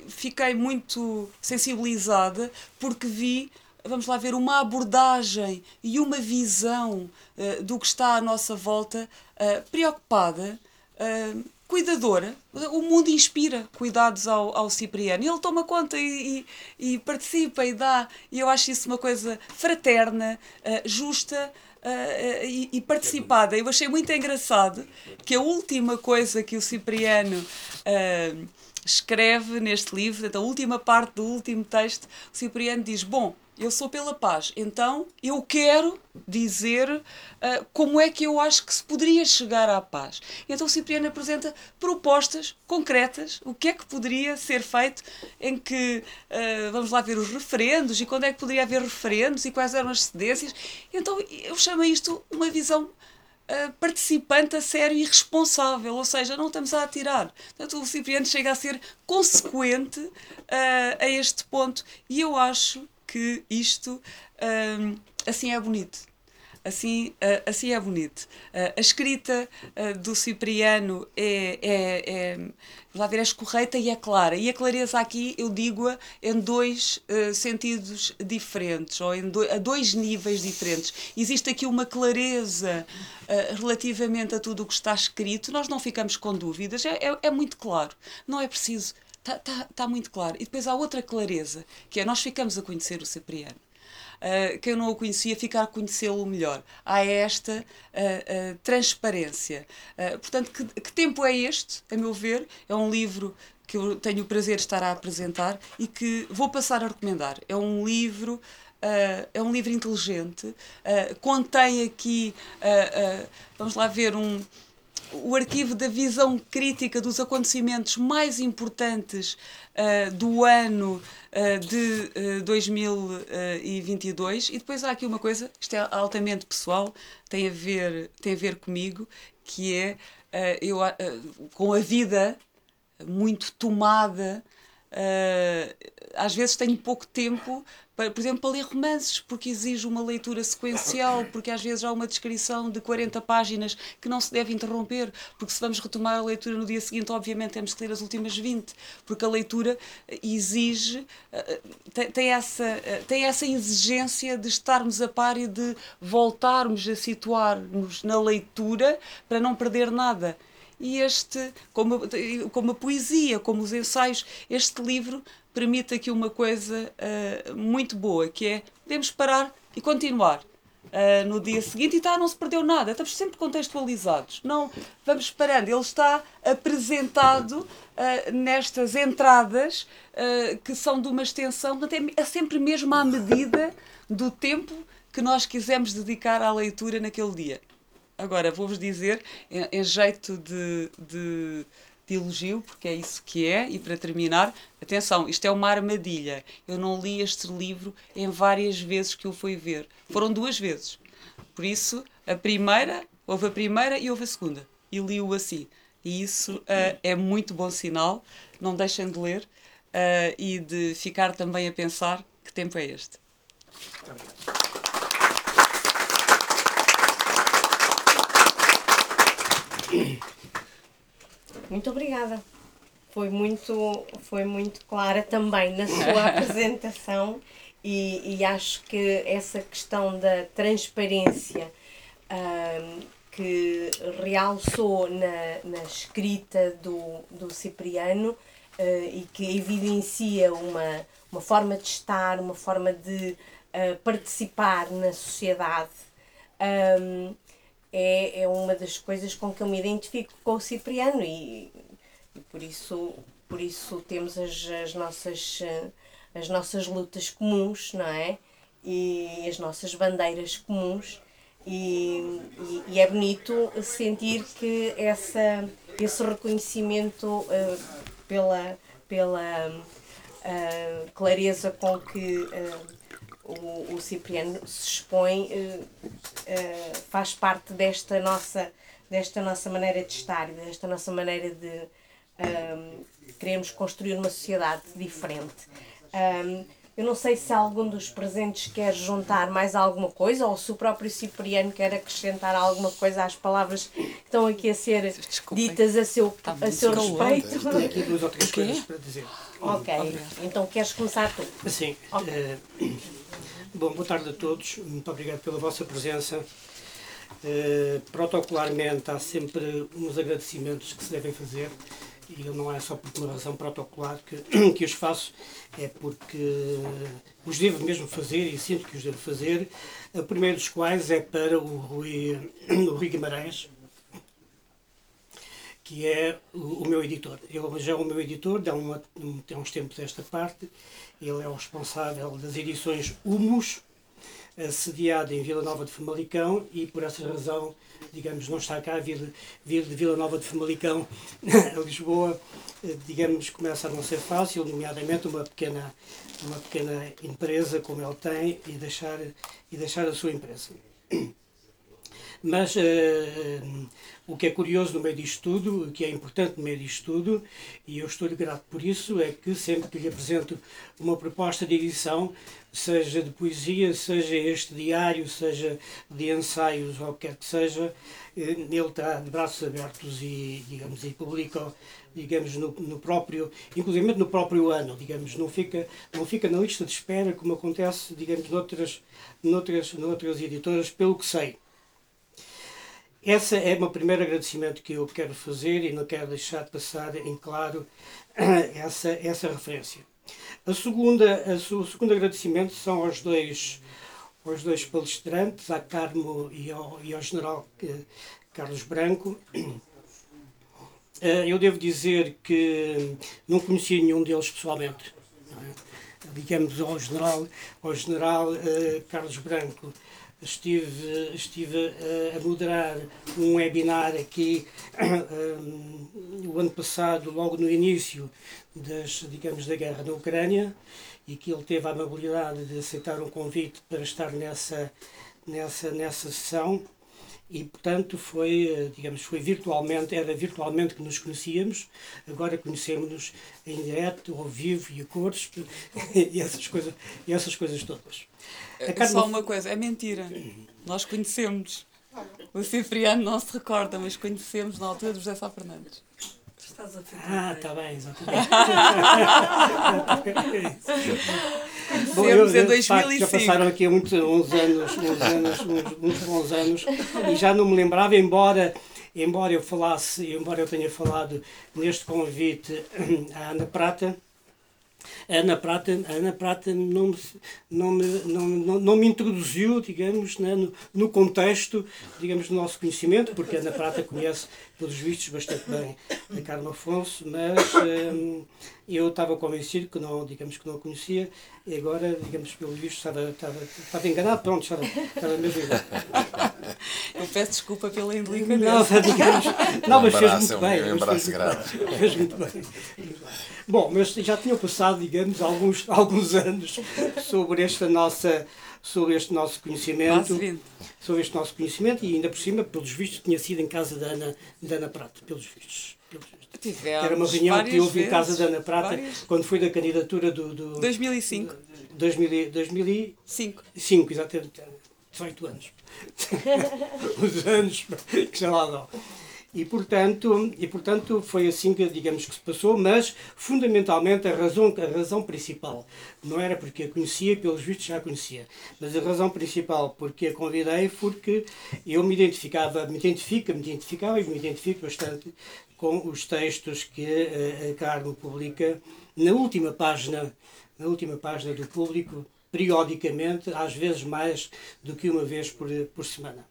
fiquei muito sensibilizada porque vi vamos lá ver, uma abordagem e uma visão uh, do que está à nossa volta uh, preocupada, uh, cuidadora. O mundo inspira cuidados ao, ao Cipriano. Ele toma conta e, e, e, participa e dá. E eu acho isso uma coisa fraterna, justa. Uh, e, e, participada. Eu achei muito engraçado que a última coisa que o Cipriano uh, escreve neste livro, a última parte do último texto, o Cipriano diz: Bom, eu sou pela paz, então eu quero dizer uh, como é que eu acho que se poderia chegar à paz. Então Cipriano apresenta propostas concretas, o que é que poderia ser feito, em que, uh, vamos lá ver os referendos, e quando é que poderia haver referendos, e quais eram as cedências. Então eu chamo isto uma visão Uh, participante a sério e responsável, ou seja, não estamos a atirar. Portanto, o Cipriano chega a ser consequente uh, a este ponto e eu acho que isto um, assim é bonito. Assim, uh, assim é bonito. Uh, a escrita uh, do Cipriano é, é, é, lá ver, é escorreita e é clara. E a clareza aqui, eu digo-a em dois sentidos diferentes, ou em do, a dois níveis diferentes. Existe aqui uma clareza relativamente a tudo o que está escrito, nós não ficamos com dúvidas, é, é, é muito claro. Não é preciso Está tá, tá muito claro. E depois há outra clareza, que é nós ficamos a conhecer o Cipriano. Uh, quem não o conhecia, ficar a conhecê-lo melhor. Há esta uh, uh, transparência. portanto, que, que tempo é este, a meu ver? É um livro que eu tenho o prazer de estar a apresentar e que vou passar a recomendar. É um livro. É um livro inteligente, contém aqui, vamos lá ver, um, o arquivo da visão crítica dos acontecimentos mais importantes uh, do ano uh, de uh, 2022 e depois há aqui uma coisa, isto é altamente pessoal, tem a ver, tem a ver comigo, que é eu com a vida muito tomada Uh, às vezes tenho pouco tempo, para, por exemplo, para ler romances, porque exige uma leitura sequencial, porque às vezes há uma descrição de 40 páginas que não se deve interromper, porque se vamos retomar a leitura no dia seguinte, obviamente temos que ler as últimas 20, porque a leitura exige, uh, tem, tem, essa, uh, tem essa exigência de estarmos a par e de voltarmos a situar-nos na leitura para não perder nada. E este, como, como a poesia, como os ensaios, este livro permite aqui uma coisa uh, muito boa, que é podemos parar e continuar. Uh, no dia seguinte e tá, não se perdeu nada, estamos sempre contextualizados. Não vamos parando, ele está apresentado uh, nestas entradas uh, que são de uma extensão, portanto, é, é sempre mesmo à medida do tempo que nós quisemos dedicar à leitura naquele dia. Agora, vou-vos dizer, em, em jeito de, de, de, elogio, porque é isso que é, e para terminar, atenção, isto é uma armadilha. Eu não li este livro em várias vezes que eu fui ver. Foram duas vezes. Por isso, a primeira, houve a primeira e houve a segunda. E li-o assim. E isso uh, é muito bom sinal. Não deixem de ler uh, e de ficar também a pensar que tempo é este. Muito obrigado. Muito obrigada. Foi muito, foi muito clara também na sua apresentação e, e, acho que essa questão da transparência um, que realçou na, na escrita do, do Cipriano uh, e que evidencia uma, uma forma de estar, uma forma de uh, participar na sociedade. Um, é, é uma das coisas com que eu me identifico com o Cipriano e, e por isso por isso temos as, as nossas as nossas lutas comuns não é? E as nossas bandeiras comuns. E, e, e é bonito sentir que essa esse reconhecimento uh, pela pela uh, clareza com que uh, o, o Cipriano se expõe uh, uh, faz parte desta nossa, desta nossa maneira de estar, desta nossa maneira de um, ehm, queremos construir uma sociedade diferente. Um, ehm, eu não sei se algum dos presentes quer juntar mais alguma coisa ou se o próprio Cipriano quer acrescentar alguma coisa às palavras que estão aqui a ser Desculpem. ditas a seu, a seu respeito. Tenho aqui duas ou três coisas para dizer. Ok, então queres começar tu? Sim. Okay. Uh, Bom, boa tarde a todos. Muito obrigado pela vossa presença. Uh, protocolarmente há sempre uns agradecimentos que se devem fazer e não é só por uma razão protocolar que, que os faço, é porque os devo mesmo fazer e sinto que os devo fazer. O primeiro dos quais é para o Rui, o Rui Guimarães, que é o, meu editor. Ele já é o meu editor, dá, uma, tem uns tempos esta parte, ele é o responsável das edições Humus, sediado em Vila Nova de Famalicão e por essa razão, digamos, não está cá vir, vir de Vila Nova de Famalicão a Lisboa, digamos, começa a não ser fácil, nomeadamente uma pequena, uma pequena empresa como ele tem e deixar, e deixar a sua empresa. Mas uh, o que é curioso no meio disto tudo, o que é importante no meio disto tudo, e eu estou-lhe grato por isso, é que sempre que lhe apresento uma proposta de edição, seja de poesia, seja este diário, seja de ensaios ou o que quer que seja, eh, ele está de braços abertos e, digamos, e publica, digamos, no, no próprio, inclusive no próprio ano, digamos, não fica, não fica na lista de espera como acontece, digamos, noutras, noutras, noutras editoras, pelo que sei. Esse é o meu primeiro agradecimento que eu quero fazer e não quero deixar de passar em claro essa, essa referência. A segunda, a, o segundo agradecimento são aos dois, aos dois palestrantes, à Carmo e ao, e ao general eh, Carlos Branco. Eh, eu devo dizer que não conhecia nenhum deles pessoalmente. É? Digamos ao general, ao general uh, Carlos Branco estive, estive a moderar um webinar aqui um, o ano passado, logo no início das, digamos, da guerra na Ucrânia, e que ele teve a amabilidade de aceitar um convite para estar nessa, nessa, nessa sessão e portanto foi digamos foi virtualmente era virtualmente que nos conhecíamos agora conhecemos-nos em direto ao vivo e a cores e essas coisas e essas coisas todas é só uma coisa, é mentira. Nós conhecemos. O Cipriano não se recorda, mas conhecemos na altura do José Sá Fernandes. Estás a Ah, está bem, exatamente. Bom, eu, em 2005. já passaram aqui muitos, uns anos, uns anos, uns, uns bons anos, e já não me lembrava, embora embora eu falasse, embora eu tenha falado neste convite à Ana Prata, a Ana Prata, a Ana Prata não, me, não, me, não, não, não me introduziu, digamos, né, no, no, contexto, digamos, do nosso conhecimento, porque a Ana Prata conhece, pelos vistos, bastante bem a Carmo Afonso, mas hum, eu estava convencido que não, digamos, que não a conhecia, e agora, digamos, pelo visto, estava, estava, estava enganado, pronto, estava, estava mesmo enganado. Eu peço desculpa pela indelicadeza. Não, digamos, não mas fez muito bem. Fez muito bem. Fez muito bem. Bom, mas já tinham passado, digamos, alguns, alguns anos sobre esta nossa sobre este nosso conhecimento, sobre este nosso conhecimento e ainda por cima, pelos vistos, tinha sido em casa da Ana, da Ana Prata, pelos vistos. Pelos vistos. Era uma reunião que houve em casa da Ana Prata várias... quando foi da candidatura do. do 2005. 2000, 2005. 5, exatamente. 18 anos. Os anos que já lá não. E portanto, e portanto foi assim que digamos que se passou, mas fundamentalmente a razão, a razão principal. Não era porque a conhecia, pelos vistos já a conhecia, mas a razão principal porque a convidei porque eu me identificava, me identifica, me identificava e me identifico bastante com os textos que a, a Carmo publica na última página, na última página do público, periodicamente, às vezes mais do que uma vez por, por semana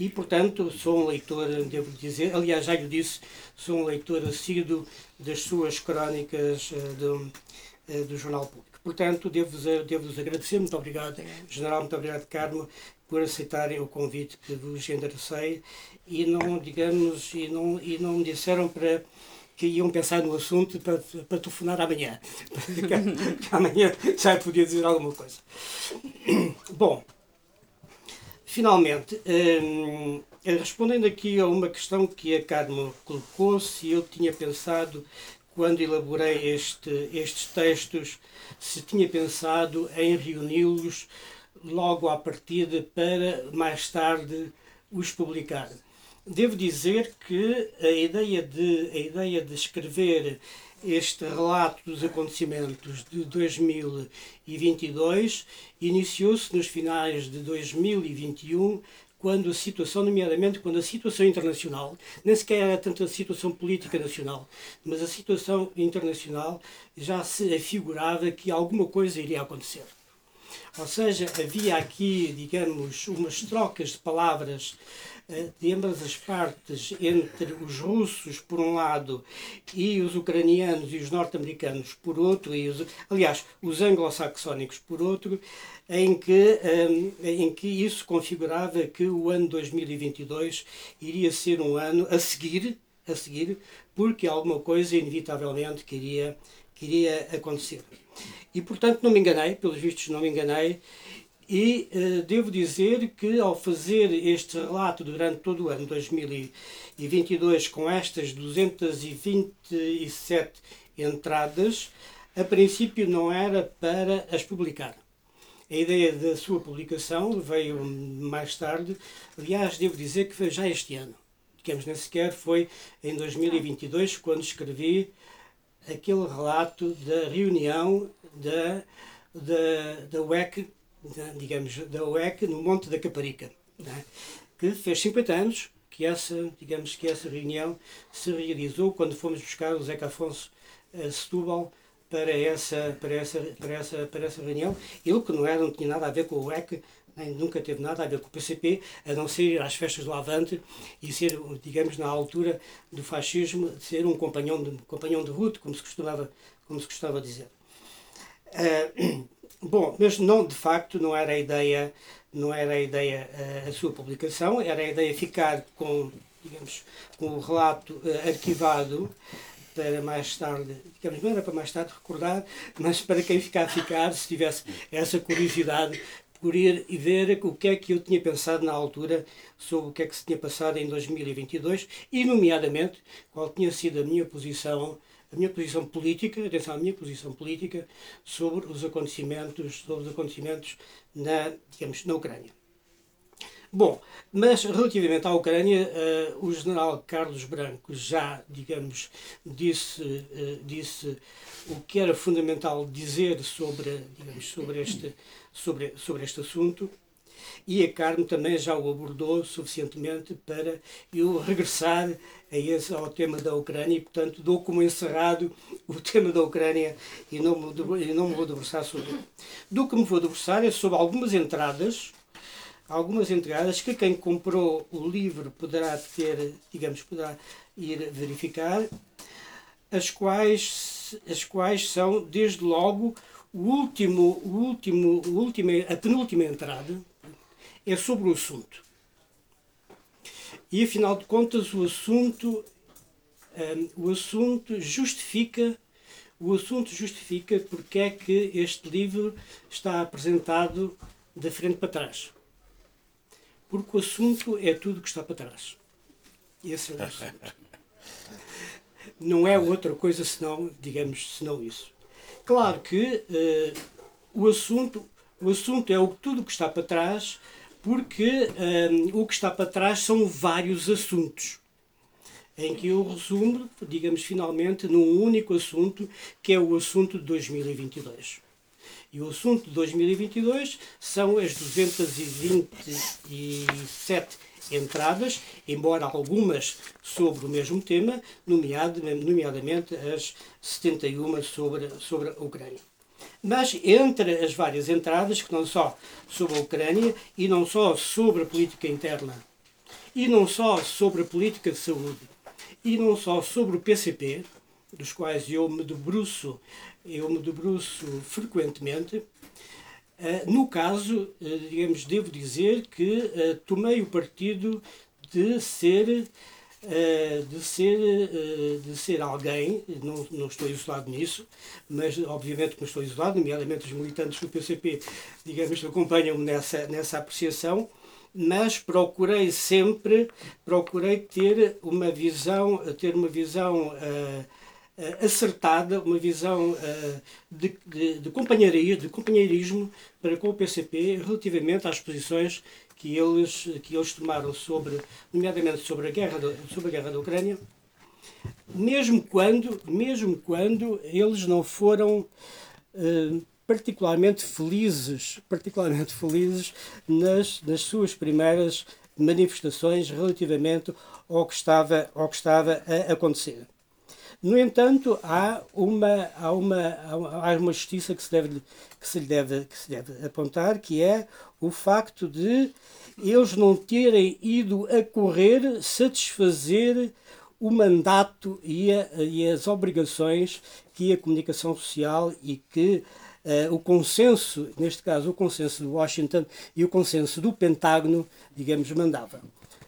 e, portanto, sou um leitor, devo dizer, aliás, já lhe disse, sou um leitor assíduo das suas crónicas uh, do, uh, do Jornal Público. Portanto, devo-vos devo agradecer, muito obrigado, General, muito obrigado, Carmo, por aceitarem o convite que vos enderecei e não, digamos, e não, e não me disseram para que iam pensar no assunto para, para telefonar amanhã. que amanhã já podia dizer alguma coisa. Bom, Finalmente, hum, respondendo aqui a uma questão que a Carmo colocou, se eu tinha pensado, quando elaborei este, estes textos, se tinha pensado em reuni-los logo à partida para mais tarde os publicar. Devo dizer que a ideia de, a ideia de escrever este relato dos acontecimentos de 2022 iniciou-se nos finais de 2021, quando a situação, nomeadamente quando a situação internacional, nem sequer era tanto a situação política nacional, mas a situação internacional já se afigurava que alguma coisa iria acontecer. Ou seja, havia aqui, digamos, umas trocas de palavras de ambas as partes, entre os russos por um lado e os ucranianos e os norte-americanos por outro, e os, aliás, os anglo-saxónicos por outro, em que, em que isso configurava que o ano 2022 iria ser um ano a seguir, a seguir porque alguma coisa inevitavelmente queria, queria acontecer. E portanto não me enganei, pelos vistos não me enganei, e uh, devo dizer que ao fazer este relato durante todo o ano 2022 com estas 227 entradas, a princípio não era para as publicar. A ideia da sua publicação veio mais tarde, aliás, devo dizer que foi já este ano. Digamos, nem sequer foi em 2022 quando escrevi aquele relato da reunião da, da, da UEC digamos, da UEC no Monte da Caparica, né? que fez 50 anos que essa, digamos, que essa reunião se realizou quando fomos buscar o Zeca Afonso a Setúbal para essa, para, essa, para, essa, para essa reunião. Ele que não, era, não tinha nada a ver com o UEC, nem, nunca teve nada a ver com o PCP, a não ser às festas do Avante e ser, digamos, na altura do fascismo, ser um companhão de, companhão de ruta, como se costumava, como se costumava dizer. Uh, Bom, mas não, de facto, não era a ideia, não era a ideia eh, a sua publicação, era a ideia ficar com, digamos, com o relato uh, arquivado para mais tarde, digamos, não era para mais tarde recordar, mas para quem ficar a ficar, se tivesse essa curiosidade por ir e ver o que é que eu tinha pensado na altura sobre o que é que se tinha passado em 2022 e, nomeadamente, qual tinha sido a minha posição a minha posição política, atenção, a minha posição política sobre os acontecimentos, sobre os acontecimentos na, digamos, na Ucrânia. Bom, mas relativamente à Ucrânia, uh, o general Carlos Branco já, digamos, disse, uh, disse o que era fundamental dizer sobre, digamos, sobre, este, sobre, sobre este assunto e a Carmo também já o abordou suficientemente para eu regressar a esse, ao tema da Ucrânia e, portanto, dou como encerrado o tema da Ucrânia e não me, não me vou debruçar sobre ele. Do que me vou debruçar é sobre algumas entradas, algumas entradas que quem comprou o livro poderá ter, digamos, poderá ir verificar, as quais, as quais são, desde logo, o último, o último, o último, a penúltima entrada, é sobre o assunto. E afinal de contas o assunto, um, o assunto justifica o assunto justifica porque é que este livro está apresentado da frente para trás. Porque o assunto é tudo que está para trás. Esse é o assunto. Não é outra coisa senão, digamos, senão isso. Claro que uh, o assunto, o assunto é o tudo que está para trás porque um, o que está para trás são vários assuntos em que eu resumo, digamos finalmente, num único assunto, que é o assunto de 2022. E o assunto de 2022 são as 227 entradas, embora algumas sobre o mesmo tema, nomeadamente as 71 sobre, sobre a Ucrânia. Mas entre as várias entradas, que não só sobre a Ucrânia e não só sobre a política interna, e não só sobre a política de saúde, e não só sobre o PCP, dos quais eu me debruço, eu me debruço frequentemente, eh, no caso, eh, digamos, devo dizer que eh, tomei o partido de ser uh, de, ser, uh, de ser alguém, não, não estou isolado nisso, mas obviamente que não estou isolado, nomeadamente os militantes do PCP, digamos, acompanham-me nessa, nessa apreciação, mas procurei sempre, procurei ter uma visão, ter uma visão uh, acertada, uma visão uh, de, de, de, companheirismo, de companheirismo para com o PCP relativamente às posições que eles, que eles tomaram sobre, nomeadamente sobre a guerra, sobre a guerra da Ucrânia, mesmo quando, mesmo quando eles não foram uh, particularmente felizes, particularmente felizes nas, nas suas primeiras manifestações relativamente ao que estava, ao que estava a acontecer. No entanto, há uma, há uma, há uma justiça que se, deve, que, se lhe deve, que se deve apontar, que é o facto de eles não terem ido a correr satisfazer o mandato e, a, e as obrigações que a comunicação social e que uh, o consenso, neste caso o consenso de Washington e o consenso do Pentágono, digamos, mandavam.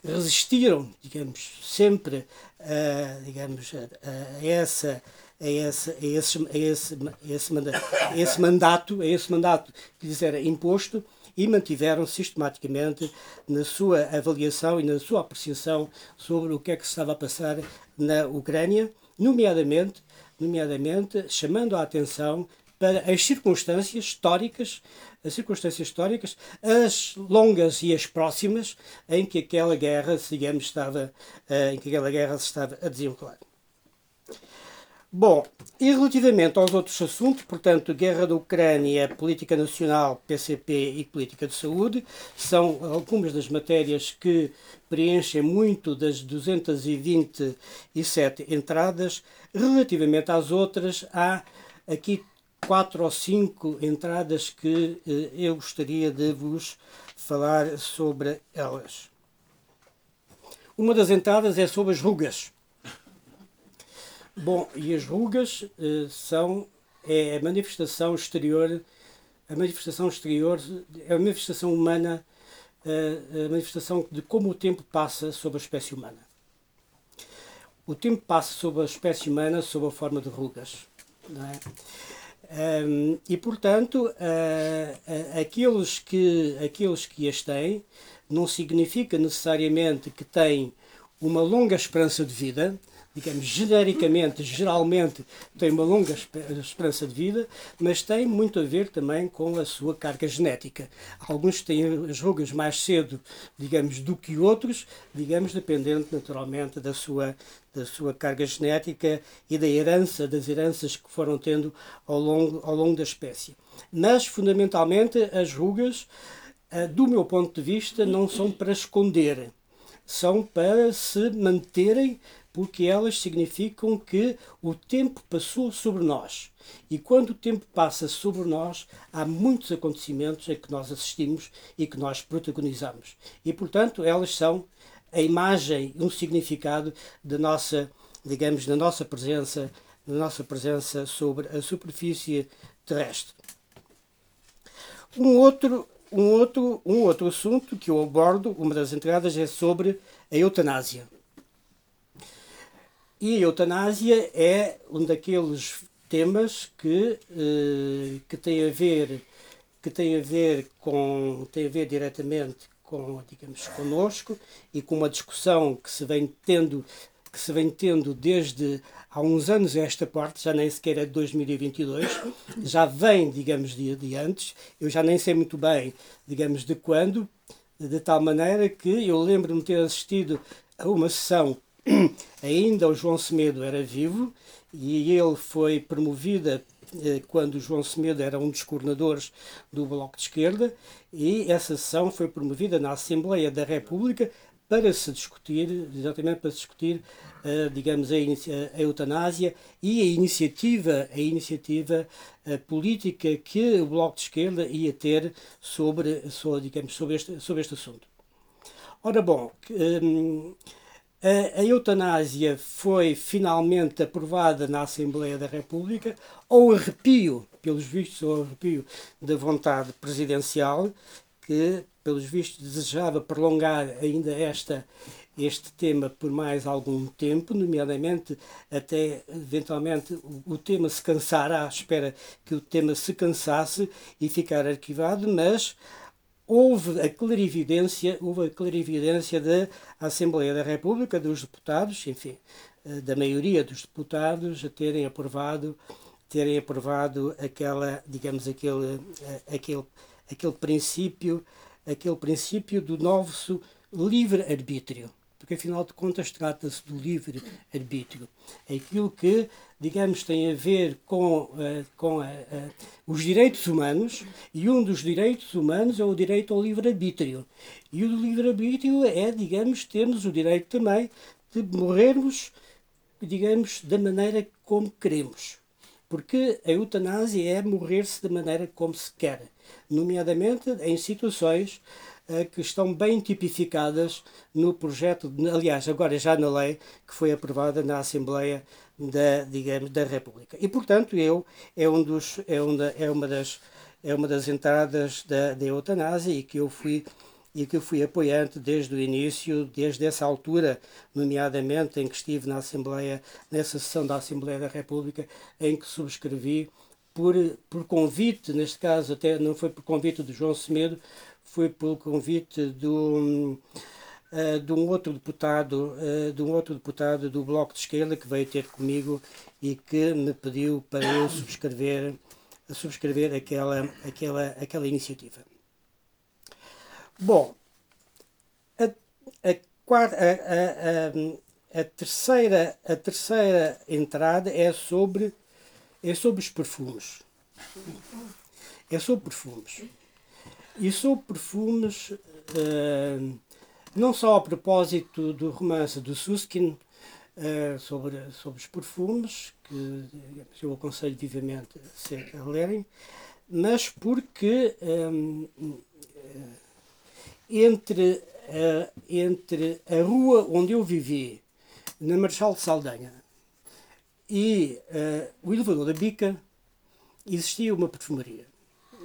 Resistiram, digamos, sempre uh, digamos, a, a essa a esse, a esse, a esse, a esse, mandato, a esse mandato, a esse mandato que lhes era imposto e mantiveram sistematicamente na sua avaliação e na sua apreciação sobre o que é que se estava a passar na Ucrânia, nomeadamente, nomeadamente chamando a atenção para as circunstâncias históricas, as circunstâncias históricas, as longas e as próximas, em que aquela guerra, digamos, estava, eh, em que aquela guerra se estava a desenrolar. Bom, e relativamente aos outros assuntos, portanto, guerra da Ucrânia, política nacional, PCP e política de saúde, são algumas das matérias que preenchem muito das 227 entradas. Relativamente às outras, há aqui quatro ou cinco entradas que eh, eu gostaria de vos falar sobre elas. Uma das entradas é sobre as rugas. Bom, e as rugas uh, são é a manifestação exterior, a manifestação exterior é a manifestação humana, uh, a manifestação de como o tempo passa sobre a espécie humana. O tempo passa sobre a espécie humana sob a forma de rugas. Não é? Um, e, portanto, uh, aqueles, que, aqueles que as têm não significa necessariamente que têm uma longa esperança de vida, digamos, genericamente, geralmente, tem uma longa esperança de vida, mas tem muito a ver também com a sua carga genética. Alguns têm as rugas mais cedo, digamos, do que outros, digamos, dependendo naturalmente da sua, da sua carga genética e da herança, das heranças que foram tendo ao longo, ao longo da espécie. Mas, fundamentalmente, as rugas, eh, do meu ponto de vista, não são para esconder, são para se manterem porque elas significam que o tempo passou sobre nós. E quando o tempo passa sobre nós, há muitos acontecimentos a que nós assistimos e que nós protagonizamos. E, portanto, elas são a imagem, um significado da nossa, digamos, da nossa presença, da nossa presença sobre a superfície terrestre. Um outro, um outro, um outro assunto que eu abordo, uma das entradas, é sobre a eutanásia. E a eutanásia é um daqueles temas que, eh, que tem a ver que tem a ver com tem a ver diretamente com digamos conosco e com uma discussão que se vem tendo que se vem tendo desde há uns anos esta parte, já nem sequer é de 2022, já vem, digamos, de, de antes, eu já nem sei muito bem, digamos, de quando, de tal maneira que eu lembro-me ter assistido a uma sessão Ainda o João Semedo era vivo e ele foi promovida eh, quando João Semedo era um dos coordenadores do Bloco de Esquerda e essa sessão foi promovida na Assembleia da República para se discutir, exatamente para se discutir, uh, digamos, a, a, eutanásia e a iniciativa, a iniciativa uh, política que o Bloco de Esquerda ia ter sobre, sobre, digamos, sobre, este, sobre este assunto. Ora bom, um, a, a eutanásia foi finalmente aprovada na Assembleia da República, ao arrepio, pelos vistos, ao arrepio da vontade presidencial, que, pelos vistos, desejava prolongar ainda esta, este tema por mais algum tempo, nomeadamente até eventualmente o, tema se cansar, à espera que o tema se cansasse e ficar arquivado, mas houve a clarividência, houve a clarividência da Assembleia da República, dos deputados, enfim, eh, da maioria dos deputados a terem aprovado, terem aprovado aquela, digamos, aquele, eh, aquele, aquele princípio, aquele princípio do nosso livre-arbítrio porque afinal de contas trata-se do livre-arbítrio. É aquilo que, digamos, tem a ver com, uh, com uh, uh, os direitos humanos, e um dos direitos humanos é o direito ao livre-arbítrio. E o livre-arbítrio é, digamos, termos o direito também de morrermos digamos, da maneira como queremos. Porque a eutanásia é morrer-se da maneira como se quer, nomeadamente em situações que estão bem tipificadas no projeto, aliás, agora já na lei que foi aprovada na Assembleia da, digamos, da República. E, portanto, eu é, um dos, é, uma, é, uma, das, é uma das entradas da, da eutanásia e que eu fui e que eu fui apoiante desde o início, desde essa altura, nomeadamente em que estive na Assembleia, nessa sessão da Assembleia da República, em que subscrevi por, por convite, neste caso até não foi por convite do João Semedo, foi por convite do, uh, de um outro deputado, uh, de um outro deputado do Bloco de Esquerda que veio ter comigo e que me pediu para eu subscrever, subscrever aquela, aquela, aquela iniciativa. Bom, a, a, a, a, terceira, a terceira entrada é sobre, é sobre os perfumes. É sobre perfumes. E sobre perfumes, uh, não só a propósito do romance do Suskin, uh, sobre, sobre os perfumes, que eu aconselho vivamente a, a lerem, mas porque um, entre, uh, entre a rua onde eu vivi, na Marechal de Saldanha, e uh, o elevador da Bica, existia uma perfumaria.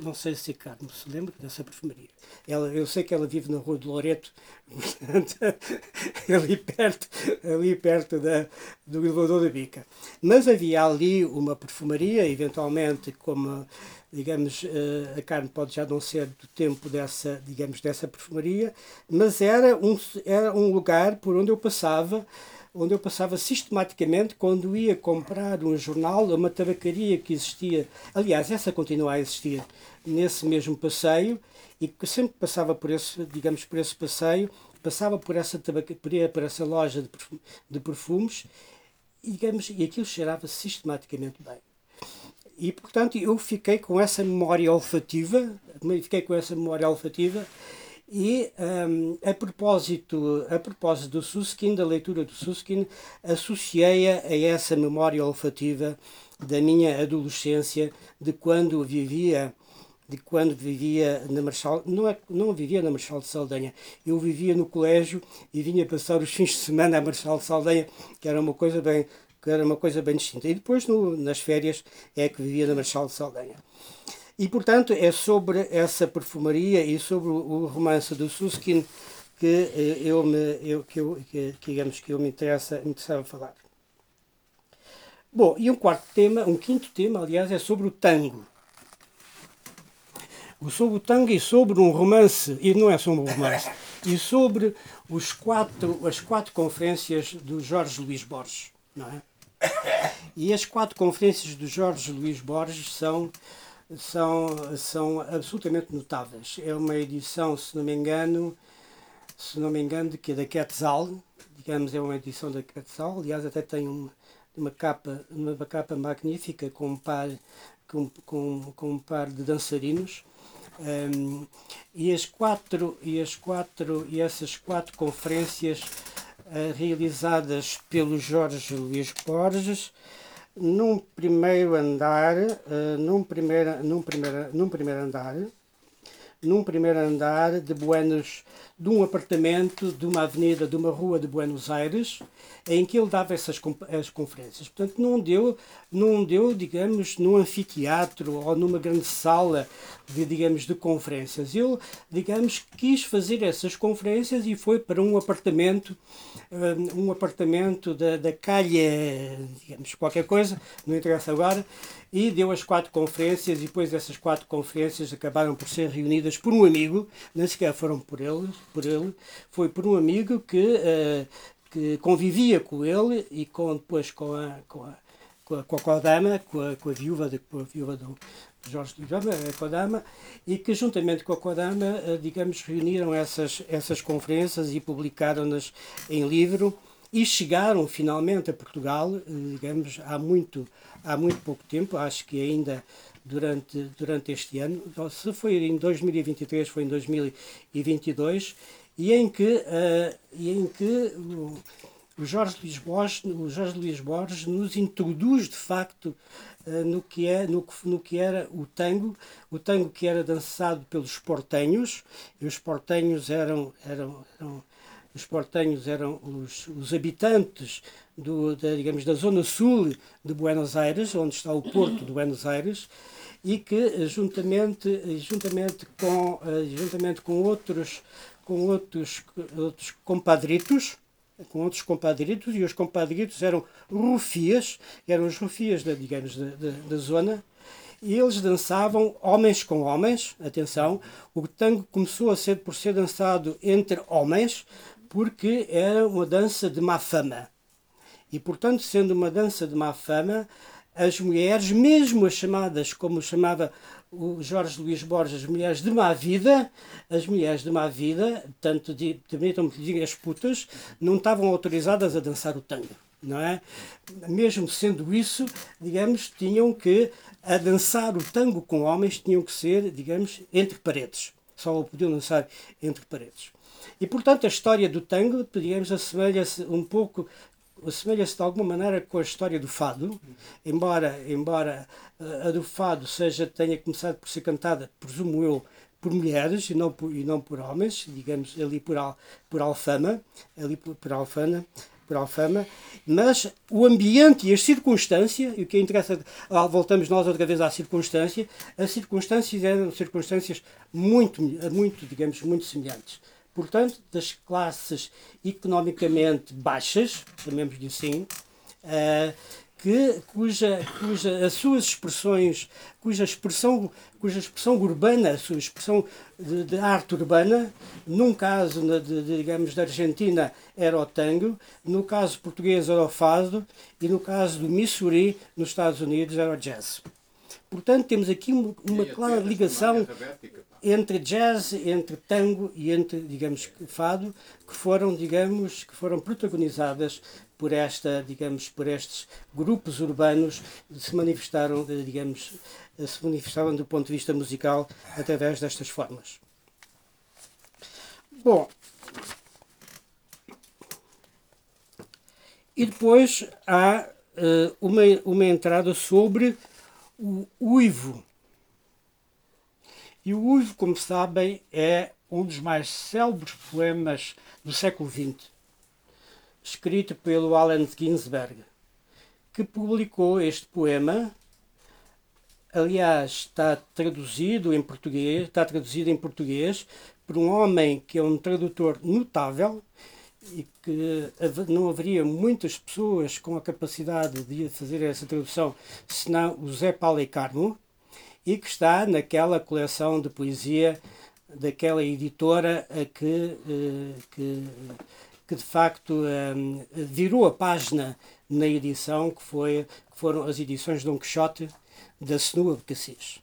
Não sei se a Carmo se lembra dessa perfumaria. Ela, eu sei que ela vive na Rua de Loreto, ali perto, ali perto da, do elevador da Bica. Mas havia ali uma perfumaria, eventualmente como digamos, eh, a carne pode já não ser do tempo dessa, digamos, dessa perfumaria, mas era um, era um lugar por onde eu passava, onde eu passava sistematicamente quando ia comprar um jornal a uma tabacaria que existia, aliás, essa continua a existir nesse mesmo passeio, e que sempre passava por esse, digamos, por esse passeio, passava por essa tabacaria, por essa loja de, de perfumes, e, digamos, e aquilo cheirava sistematicamente bem. E, portanto, eu fiquei com essa memória olfativa, fiquei com essa memória olfativa e um, a propósito a propósito do Suskin, da leitura do Suskin, associei-a a essa memória olfativa da minha adolescência, de quando vivia de quando vivia na Marchal, não, é, não vivia na Marchal de Saldanha, eu vivia no colégio e vinha passar os fins de semana à Marchal de Saldanha, que era uma coisa bem que era uma coisa bem distinta. E depois, no, nas férias, é que vivia na Marchal de Saldanha. E, portanto, é sobre essa perfumaria e sobre o romance do Suskin que eh, eu me, eu, que, eu, que, digamos, que eu me, interessa, me interessava falar. Bom, e um quarto tema, um quinto tema, aliás, é sobre o tango. O sobre o tango e sobre um romance, e não é sobre um romance, e sobre os quatro, as quatro conferências do Jorge Luís Borges, não é? E as quatro conferências do Jorge Luís Borges são, são, são absolutamente notáveis. É uma edição, se não me engano, se não me engano, de que da Quetzal, digamos, é uma edição da Quetzal, aliás até tem uma, uma capa, uma capa magnífica com um par, com, com, com um par de dançarinos. Um, e as quatro e as quatro e essas quatro conferências uh, realizadas pelo Jorge Luís Borges num primeiro andar, uh, num, primeiro, num, primeiro, num primeiro andar, num primeiro andar de Buenos, de um apartamento, de uma avenida, de uma rua de Buenos Aires, em que ele dava essas as conferências. Portanto, não deu, não deu, digamos, num anfiteatro ou numa grande sala de, digamos, de conferências. Ele, digamos, quis fazer essas conferências e foi para um apartamento, um, um apartamento da, da calha, digamos, qualquer coisa, não interessa agora, e deu as quatro conferências e depois essas quatro conferências acabaram por ser reunidas por um amigo, nem sequer foram por ele, por ele foi por um amigo que uh, que convivia com ele e com, depois com a, com a, com a, com a Kodama, com a, com a viúva, de, com a viúva do Jorge Libama, a Kodama, e que juntamente com a Kodama, eh, digamos, reuniram essas, essas conferências e publicaram-nas em livro e chegaram finalmente a Portugal, eh, digamos, há muito, há muito pouco tempo, acho que ainda durante, durante este ano, se foi em 2023, foi em 2022, e em que, uh, e em que o Jorge Luís Borges, o Jorge Luís Borges nos introduz de facto uh, no, que é, no, no que era o tango, o tango que era dançado pelos portenhos, e os portenhos eram, eram, eram os portenhos eram os, os habitantes do, da, digamos, da zona sul de Buenos Aires, onde está o porto de Buenos Aires, e que juntamente, juntamente, com, eh, juntamente com outros, com outros, outros compadritos, com outros compadritos, e os compadritos eram rufias, eram os rufias, da, digamos, da, da, da zona, e eles dançavam homens com homens, atenção, o tango começou a ser por ser dançado entre homens, porque era uma dança de má fama. E, portanto, sendo uma dança de má fama, as mulheres, mesmo as chamadas, como chamava o Jorge Luís Borges, mulheres de má vida, as mulheres de má vida, tanto permitam-me que diga as putas, não estavam autorizadas a dançar o tango. Não é? Mesmo sendo isso, digamos, tinham que, a dançar o tango com homens, tinham que ser, digamos, entre paredes. Só o podiam dançar entre paredes. E, portanto, a história do tango, digamos, assemelha-se um pouco assemelha-se de alguma maneira com a história do fado, embora, embora eh, a do fado seja, tenha começado por ser cantada, presumo eu, por mulheres e não por, e não por homens, digamos ali por, al, por alfama, ali por, por alfana, por alfama, mas o ambiente e as circunstâncias, e o que interessa, voltamos nós outra vez à circunstância, as circunstâncias eram circunstâncias muito, muito, digamos, muito semelhantes portanto, das classes economicamente baixas, chamemos-lhe assim, uh, que, cuja, cuja as suas expressões, cuja expressão, cuja expressão urbana, a sua expressão de, de arte urbana, num caso, de, de, digamos, da Argentina, era o tango, no caso português era o fado, e no caso do Missouri, nos Estados Unidos, era o jazz. Portanto, temos aqui uma, uma clara ligação entre jazz, entre tango e entre, digamos, fado, que foram, digamos, que foram protagonizadas por esta, digamos, por estes grupos urbanos que se manifestaram, digamos, se manifestavam do ponto de vista musical através destas formas. Bom, e depois há uh, uma, uma entrada sobre o uivo e o Uivo, como sabem, é um dos mais célebres poemas do século XX, escrito pelo Allen Ginsberg, que publicou este poema. Aliás, está traduzido em português, está traduzido em português por um homem que é um tradutor notável e que não haveria muitas pessoas com a capacidade de fazer essa tradução senão o Zé Paulo e e que está naquela coleção de poesia daquela editora que, eh, que, que de facto eh, virou a página na edição que, foi, que foram as edições de Dom Quixote da Senua de Cassis,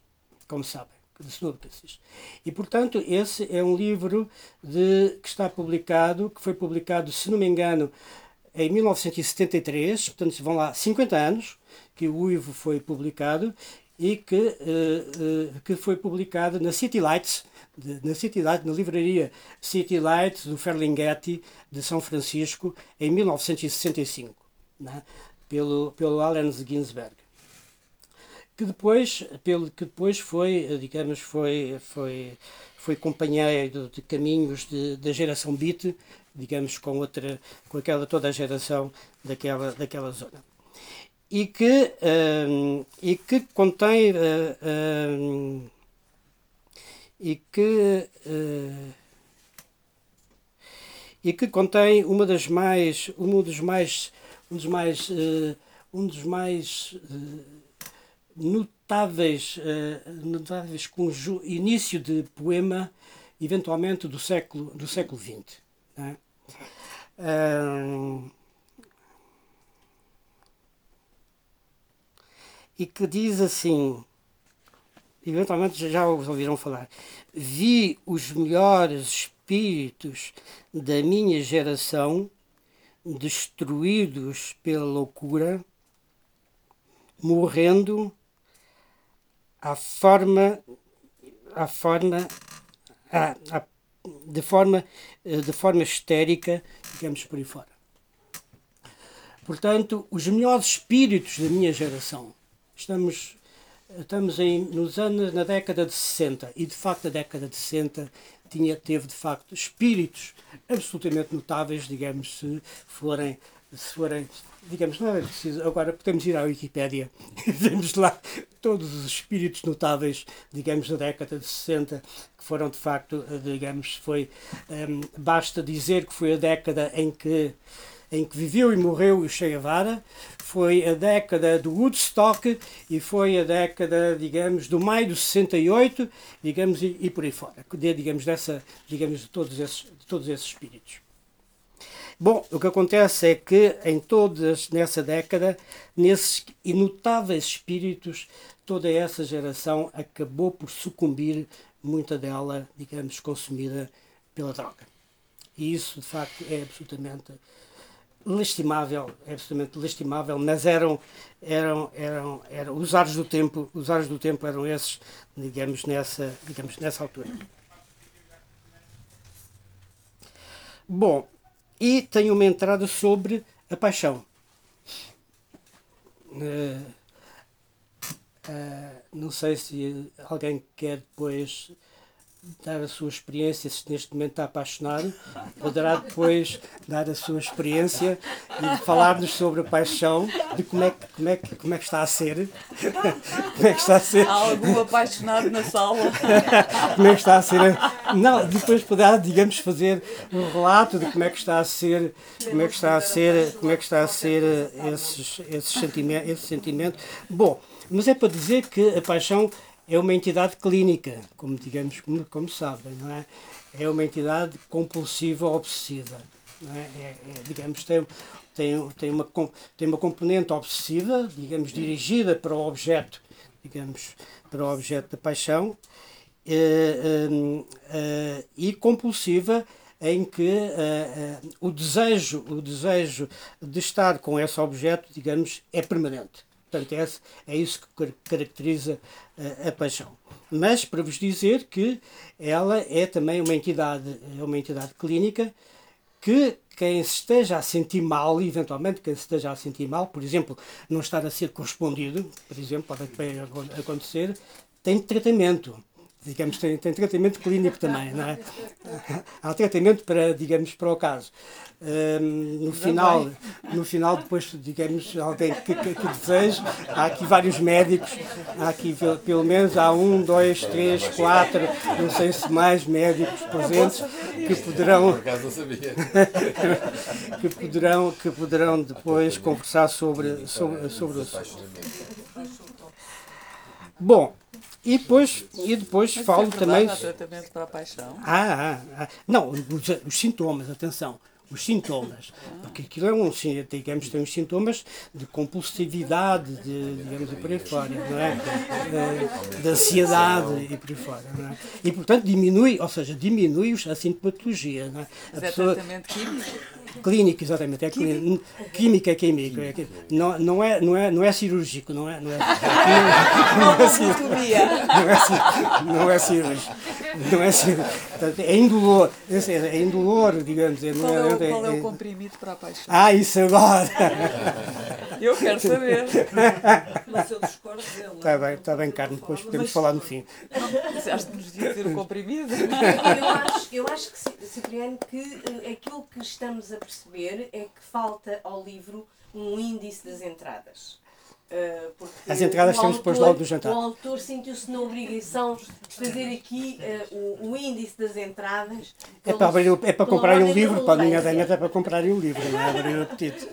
como sabem, de. E portanto esse é um livro de, que está publicado, que foi publicado, se não me engano, em 1973, portanto vão lá 50 anos que o Uivo foi publicado e que, uh, uh, que foi publicada na City Lights, de, na City Lights, na livraria City Lights do Ferlinghetti de São Francisco em 1965, né? pelo, pelo Allen Ginsberg. Que depois, pelo, que depois foi, digamos, foi, foi, foi companheiro de caminhos de, da geração Beat, digamos, com, outra, com aquela toda a geração daquela, daquela zona. E que, uh, e que contém uh, uh, e que e que contém uma das mais um dos mais um dos mais um dos mais notáveis notáveis início de poema eventualmente do século do século XX né? e que diz assim, eventualmente já os ouviram falar, vi os melhores espíritos da minha geração destruídos pela loucura, morrendo à forma, à forma, à, à, de forma, de forma histérica, digamos por aí fora. Portanto, os melhores espíritos da minha geração. Estamos, estamos em, nos anos, na década de 60 e de facto a década de 60 tinha, teve de facto espíritos absolutamente notáveis, digamos, se forem se forem, digamos, não é preciso, agora podemos ir à Wikipédia, temos lá todos os espíritos notáveis, digamos, da década de 60, que foram de facto, digamos, foi, um, basta dizer que foi a década em que em que viveu e morreu o Che Guevara, foi a década do Woodstock e foi a década, digamos, do maio de 68, digamos, e, e por aí fora, digamos, dessa, digamos, de todos esses, de todos esses espíritos. Bom, o que acontece é que em todas, nessa década, nesses inotáveis espíritos, toda essa geração acabou por sucumbir, muita dela, digamos, consumida pela droga. E isso, de facto, é absolutamente lastimável, é absolutamente lastimável, mas eram, eram, eram, eram os ares do tempo, os ares do tempo eram esses, digamos, nessa, digamos, nessa altura. Bom, e tem uma entrada sobre a paixão. Uh, uh, não sei se alguém quer depois dar a sua experiência, se neste momento está apaixonado, poderá depois dar a sua experiência e falar-nos sobre a paixão, de como é, que, como, é que, como é que está a ser. como é que está a ser. Há algum apaixonado na sala? como é que está a ser. Não, depois poderá, digamos, fazer um relato de como é que está a ser, como é que está a ser, como é que está a ser esses, esses sentimentos, esse sentimento. Bom, mas é para dizer que a paixão é uma entidade clínica, como digamos, como, como sabem, não é? É uma entidade compulsiva obsessiva. É? É, é, digamos, tem, tem, tem, uma, tem uma componente obsessiva, digamos, dirigida para o objeto, digamos, para o objeto da paixão, eh, eh, eh, e compulsiva em que o desejo o desejo de estar com esse objeto digamos é permanente Portanto, é, é isso que caracteriza a, paixão. Mas para vos dizer que ela é também uma entidade, é uma entidade clínica que quem se esteja a sentir mal, eventualmente quem se esteja a sentir mal, por exemplo, não estar a ser correspondido, por exemplo, pode acontecer, tem tratamento digamos, tem, tem tratamento clínico também, não é? Há tratamento para, digamos, para o caso. Um, no final, no final depois, digamos, alguém que, que, que deseje, há aqui vários médicos, há aqui pelo menos há um, dois, três, quatro, não sei se mais médicos presentes que poderão que poderão que poderão depois conversar sobre sobre, sobre o assunto. Bom, e depois, e depois Mas falo é também. Há tratamento para a paixão? Ah, ah, ah. não, os, os, sintomas, atenção, os sintomas. Porque aquilo é um, digamos, tem uns sintomas de compulsividade, de, digamos, e por aí fora, não é? De, de ansiedade e por aí fora, não é? E portanto diminui, ou seja, diminui a sintomatologia, não é? A Mas é pessoa, tratamento químico? Clínico, exatamente. É químico. Química é químico. É, não, não, é, não, é, não é cirúrgico, não é, não é, não é, não é, cirúrgico. Não é cirúrgico. É indolor. É indolor, digamos. Qual é, o, qual é o comprimido para a paixão? Ah, isso agora! Eu quero saber. Mas eu discordo dele. Está bem, está bem, Carmen, depois podemos falar no fim. Acho que nos dizer o comprimido? Eu acho, eu acho que, Cipriano, que uh, aquilo que estamos a perceber é que falta ao livro um índice das entradas. Uh, As entradas temos depois logo do jantar. O autor sentiu-se na obrigação de fazer aqui uh, o, o, índice das entradas. É para, abrir, é para comprar um livro, para a minha ganha é para comprar um livro, não é abrir o apetite.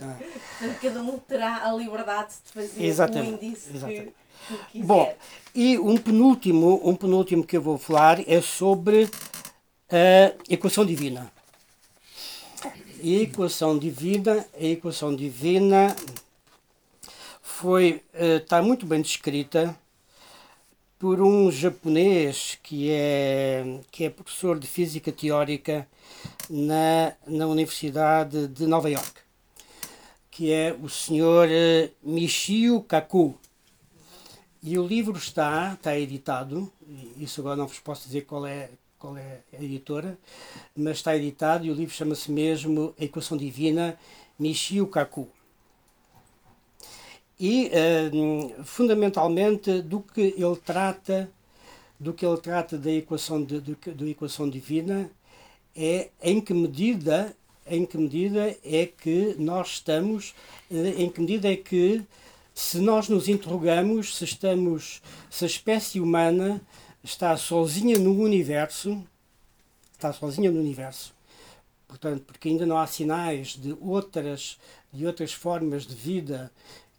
É? Cada um terá a liberdade de fazer Exatamente. o índice Exatamente. que, que quiser. Bom, e um penúltimo, um penúltimo que eu vou falar é sobre a equação divina. Equação divina, a equação divina foi está muito bem descrita por um japonês que é que é professor de física teórica na, na Universidade de Nova York, que é o senhor uh, Michio Kaku. E o livro está, está editado, isso agora não vos posso dizer qual é, qual é a editora, mas está editado e o livro chama-se mesmo A Equação Divina, Michio Kaku. e uh, fundamentalmente do que ele trata do que ele trata da equação de, da equação divina é em que medida em que medida é que nós estamos em que medida é que se nós nos interrogamos se estamos se a espécie humana está sozinha no universo está sozinha no universo portanto porque ainda não há sinais de outras de outras formas de vida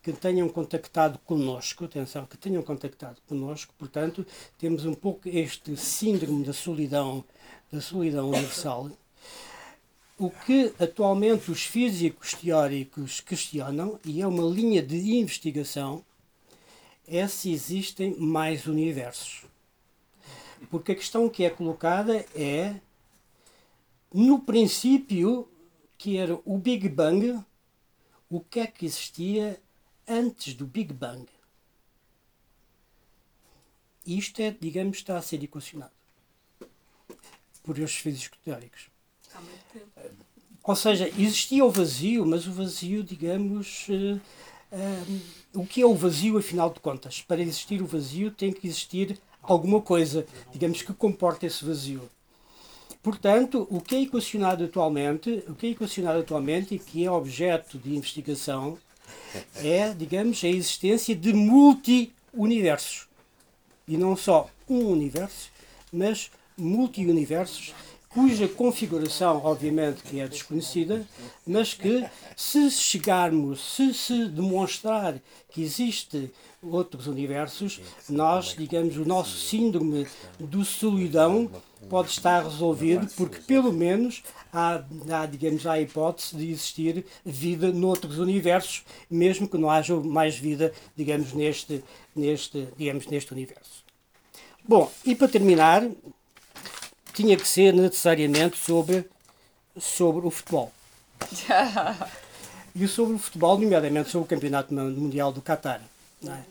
que tenham contactado conosco, atenção, que tenham contactado conosco, portanto, temos um pouco este síndrome da solidão, da solidão universal. O que atualmente os físicos teóricos questionam, e é uma linha de investigação, é se existem mais universos. Porque a questão que é colocada é, no princípio, que era o Big Bang, o que é que existia antes do Big Bang. Isto é, digamos, está a ser equacionado por estes físicos teóricos. Ou seja, existia o vazio, mas o vazio, digamos, uh, uh, o que é o vazio, afinal de contas? Para existir o vazio tem que existir alguma coisa, digamos, que comporta esse vazio. Portanto, o que é equacionado atualmente, o que é equacionado atualmente e que é objeto de investigação é, digamos, a existência de multi-universos. E não só um universo, mas multi-universos, cuja configuração, obviamente, que é desconhecida, mas que, se chegarmos, se se demonstrar que existe outros universos, nós, digamos, o nosso síndrome do solidão pode estar resolvido, porque pelo menos há, há, digamos, há a hipótese de existir vida noutros universos, mesmo que não haja mais vida, digamos, neste, neste, digamos, neste universo. Bom, e para terminar, tinha que ser necessariamente sobre, sobre o futebol. e sobre o futebol, nomeadamente sobre o Campeonato Mundial do Qatar. É?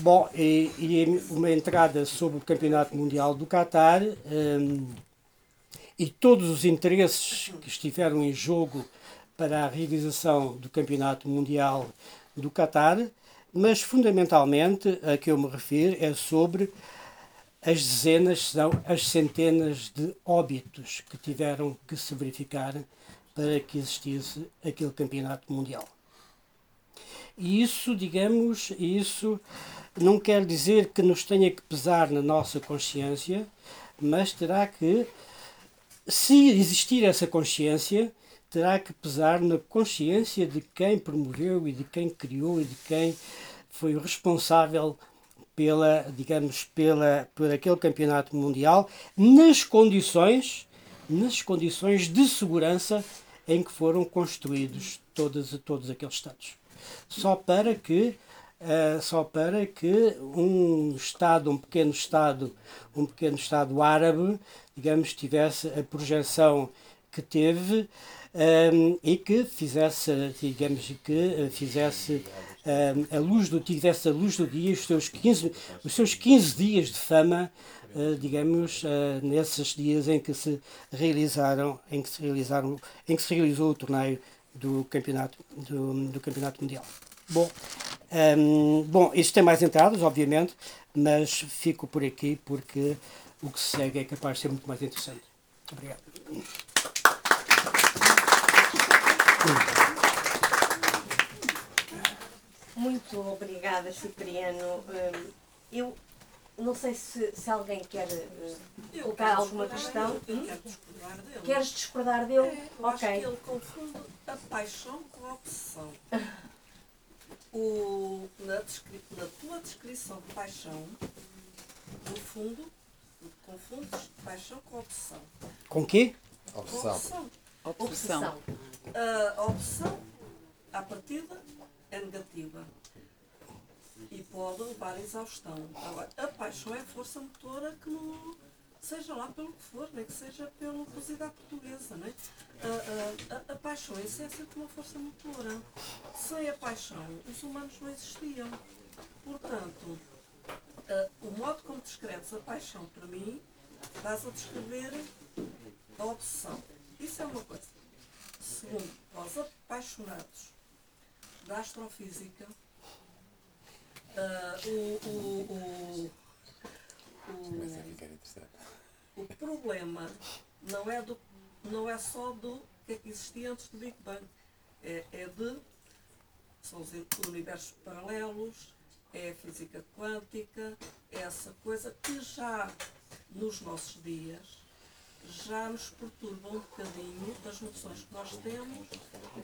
Bom, e, e, uma entrada sobre o Campeonato Mundial do Qatar um, e todos os interesses que estiveram em jogo para a realização do Campeonato Mundial do Qatar, mas fundamentalmente a que eu me refiro é sobre as dezenas, são as centenas de óbitos que tiveram que se verificar para que existisse aquele campeonato mundial. E isso, digamos, isso não quer dizer que nos tenha que pesar na nossa consciência, mas terá que, se existir essa consciência, terá que pesar na consciência de quem promoveu e de quem criou e de quem foi o responsável pela, digamos, pela, por aquele campeonato mundial, nas condições, nas condições de segurança em que foram construídos todos, todos aqueles estados. Só para que uh, só para que um Estado, um pequeno Estado, um pequeno Estado árabe, digamos, tivesse a projeção que teve um, ehm, e que fizesse, digamos, que fizesse um, a luz do tivesse a luz do dia, os seus 15, os seus 15 dias de fama, uh, digamos, uh, nesses dias em que se realizaram, em que se realizaram, em que se realizou o torneio do campeonato do, do campeonato mundial. Bom, um, bom, isto tem mais entradas, obviamente, mas fico por aqui porque o que se segue é capaz de ser muito mais interessante. Obrigado. Muito obrigada, Cipriano. Eu não sei se, se alguém quer uh, colocar alguma questão. Hum? Quero discordar dele. Queres discordar dele? É, eu ok. Acho que ele confunde a paixão com a obsessão. o, na, descri, na tua descrição de paixão, no fundo, confundes paixão com obsessão. Com quê? Obsessão. Obsessão. Obsessão. A obsessão, à partida, é negativa e pode levar à exaustão. Agora, a paixão é a força motora que não seja lá pelo que for, nem que seja cozido à portuguesa. Né? A, a, a, a paixão é a essência de uma força motora. Sem a paixão, os humanos não existiam. Portanto, o modo como descreves a paixão, para mim, estás a descrever a obsessão. Isso é uma coisa. Segundo, aos apaixonados da astrofísica, Uh, o, o, o, o, o problema não é, do, não é só do que é que existia antes do Big Bang. É, é de. São os universos paralelos, é a física quântica, é essa coisa que já nos nossos dias já nos perturba um bocadinho das noções que nós temos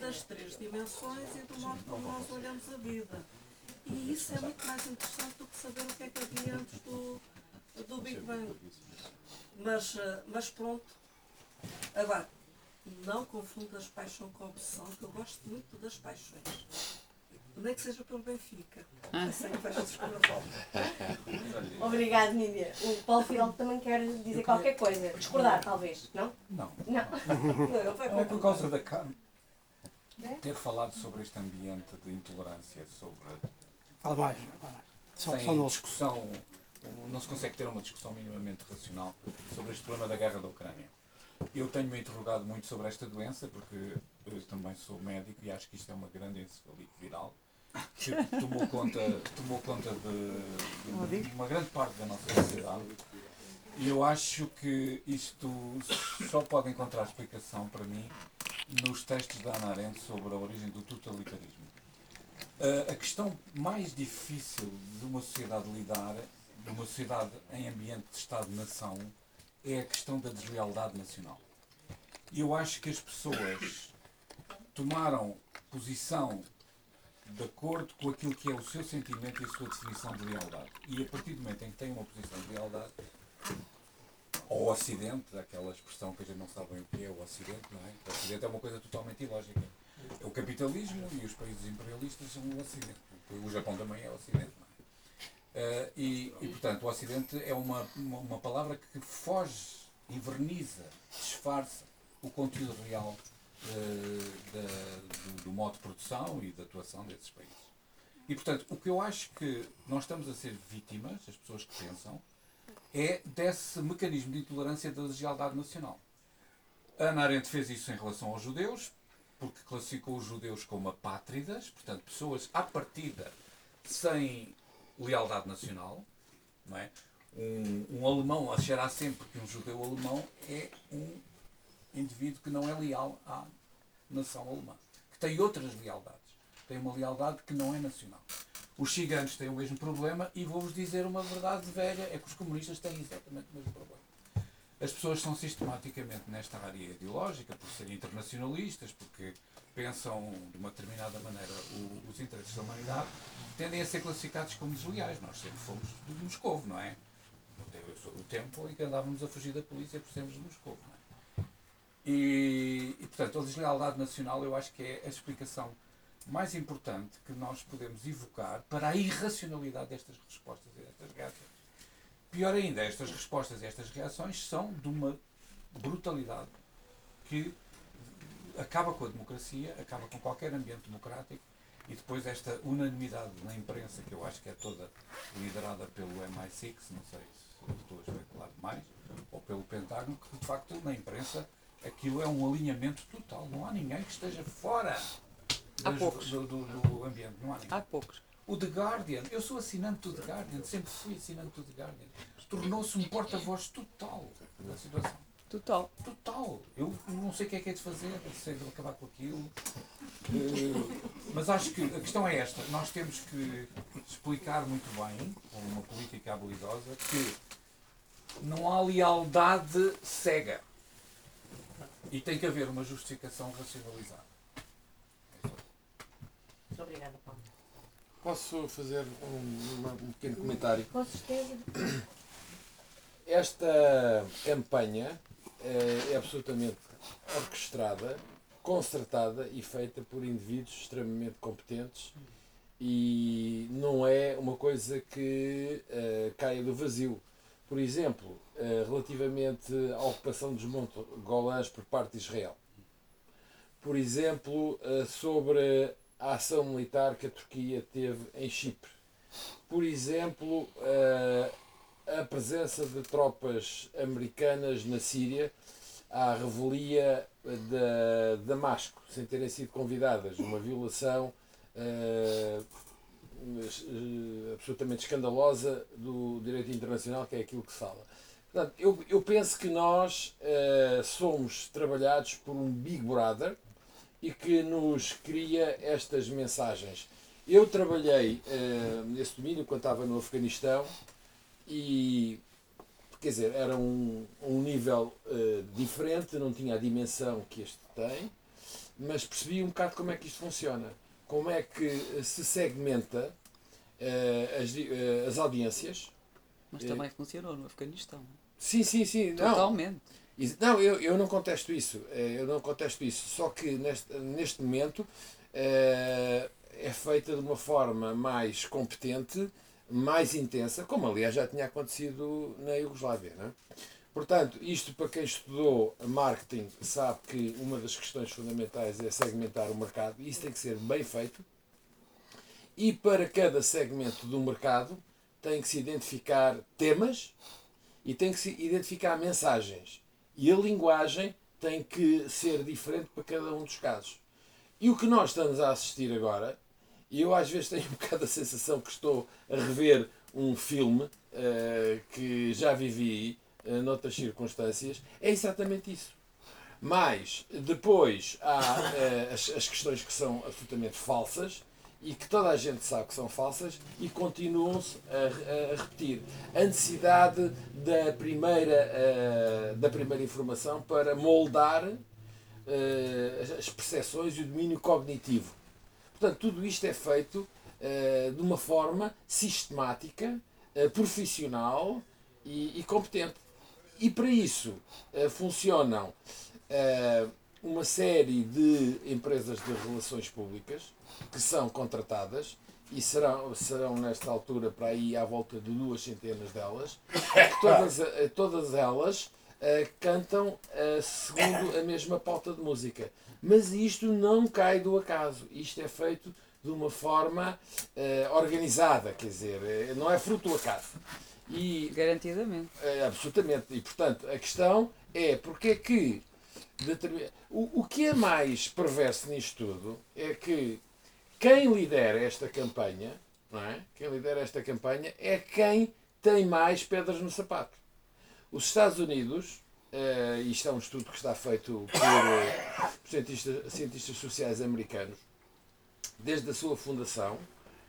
das três dimensões e do modo como nós olhamos a vida. E isso é muito mais interessante do que saber o que é que havia antes do, do Big Bang. Mas, eh, mas pronto. Agora, não confundas paixão com obsessão, que eu gosto muito das paixões. Nem que seja pelo Benfica. Sem Obrigado, Nídia. O Paulo Fidalgo também quer dizer queria... qualquer coisa. Discordar, talvez, não? Não. Não. não é por causa da ter falado sobre este ambiente de intolerância, sobre. Fala mais. Só, Sem discussão, não se consegue ter uma discussão minimamente racional sobre este problema da guerra da Ucrânia. Eu tenho-me interrogado muito sobre esta doença, porque eu também sou médico e acho que isto é uma grande encefalite viral que tomou conta, tomou conta de, de uma grande parte da nossa sociedade. E eu acho que isto só pode encontrar explicação para mim nos textos da Ana Arendt sobre a origem do totalitarismo. Uh, a questão mais difícil de uma sociedade lidar, de uma sociedade em ambiente de Estado-nação, é a questão da deslealdade nacional. Eu acho que as pessoas tomaram posição de acordo com aquilo que é o seu sentimento e a sua definição de lealdade. E a partir do momento em que têm uma posição de lealdade ao Ocidente, aquela expressão que a gente não sabe bem o que é o Ocidente, não é? O Ocidente é uma coisa totalmente ilógica. É o capitalismo e os países imperialistas são o Ocidente. O Japão também é o Ocidente, não é? Uh, e, e, portanto, o Ocidente é uma, uma, uma palavra que foge, inverniza, disfarça o conteúdo real da, do, do, modo de produção e da atuação desses países. E, portanto, o que eu acho que nós estamos a ser vítimas, as pessoas que pensam, é desse mecanismo de intolerância da deslealdade nacional. A Ana Arendt fez isso em relação aos judeus, porque classificou os judeus como apátridas, portanto, pessoas à partida sem lealdade nacional. Não é? um, um alemão achará sempre que um judeu alemão é um indivíduo que não é leal à nação alemã, que tem outras lealdades. Tem uma lealdade que não é nacional. Os ciganos têm o mesmo problema e vou-vos dizer uma verdade velha, é que os comunistas têm exatamente o mesmo problema. As pessoas são sistematicamente nesta área ideológica, por serem internacionalistas, porque pensam de uma determinada maneira o, os interesses da humanidade, tendem a ser classificados como desleais. Nós sempre fomos de Moscou, não é? O tempo em que andávamos a fugir da polícia por sermos de Moscou. Não é? E, e, portanto, a deslealdade nacional eu acho que é a explicação mais importante que nós podemos evocar para a irracionalidade destas respostas e destas reações. Pior ainda, estas respostas e estas reações são de uma brutalidade que acaba com a democracia, acaba com qualquer ambiente democrático e depois esta unanimidade na imprensa, que eu acho que é toda liderada pelo MI6, não sei se estou a especular demais, ou pelo Pentágono, que de facto na imprensa aquilo é um alinhamento total. Não há ninguém que esteja fora das, do, do, do, ambiente. Não há, ninguém. há poucos. O The Guardian, eu sou assinante do The Guardian, sempre fui assinante do The Guardian. Tornou-se um porta-voz total da situação. Total. Total. Eu não sei o que é que é de fazer, sei de acabar com aquilo. Uh, mas acho que a questão é esta. Nós temos que explicar muito bem, com uma política habilidosa, que não há lealdade cega. E tem que haver uma justificação racionalizada. Muito obrigada. Posso fazer um, um pequeno comentário? Com certeza. Esta campanha é, é absolutamente orquestrada, concertada e feita por indivíduos extremamente competentes e não é uma coisa que uh, caia do vazio. Por exemplo, eh, relativamente à ocupação dos Montes Golãs por parte de Israel. Por exemplo, eh, sobre a ação militar que a Turquia teve em Chipre. Por exemplo, eh, a presença de tropas americanas na Síria à revelia de Damasco, sem terem sido convidadas, uma violação uh, absolutamente escandalosa do direito internacional, que é aquilo que se fala. Portanto, eu, eu penso que nós uh, somos trabalhados por um Big Brother e que nos cria estas mensagens. Eu trabalhei uh, nesse domínio quando estava no Afeganistão e quer dizer, era um, um nível uh, diferente, não tinha a dimensão que este tem, mas percebi um bocado como é que isto funciona. Como é que se segmenta uh, as, uh, as audiências. Mas também funcionou no Afeganistão. Sim, sim, sim. Totalmente. Não, não eu, eu não contesto isso. Eu não contesto isso. Só que neste, neste momento é feita de uma forma mais competente mais intensa, como aliás já tinha acontecido na Iugoslávia. Não é? Portanto, isto para quem estudou marketing sabe que uma das questões fundamentais é segmentar o mercado e isso tem que ser bem feito. E para cada segmento do mercado tem que se identificar temas e tem que se identificar mensagens. E a linguagem tem que ser diferente para cada um dos casos. E o que nós estamos a assistir agora e eu às vezes tenho um bocado a sensação que estou a rever um filme uh, que já vivi uh, noutras circunstâncias. É exatamente isso. Mas depois há uh, as, as questões que são absolutamente falsas e que toda a gente sabe que são falsas e continuam-se a, a, repetir. A necessidade da primeira, uh, da primeira informação para moldar uh, as percepções e o domínio cognitivo. Portanto, tudo isto é feito uh, de uma forma sistemática, profissional e, e, competente. E para isso funcionam uma série de empresas de relações públicas que são contratadas e serão, serão nesta altura para aí à volta de duas centenas delas, que todas, todas elas cantam segundo a mesma pauta de música. Mas isto não cai do acaso. Isto é feito de uma forma uh, organizada, quer dizer, eh, não é fruto do acaso. E, Garantidamente. Uh, absolutamente. E, portanto, a questão é porque é que. O, o que é mais perverso nisto tudo é que quem lidera esta campanha, não é? Quem lidera esta campanha é quem tem mais pedras no sapato. Os Estados Unidos Uh, isto é um estudo que está feito por, uh, cientistas, cientistas sociais americanos. Desde a sua fundação,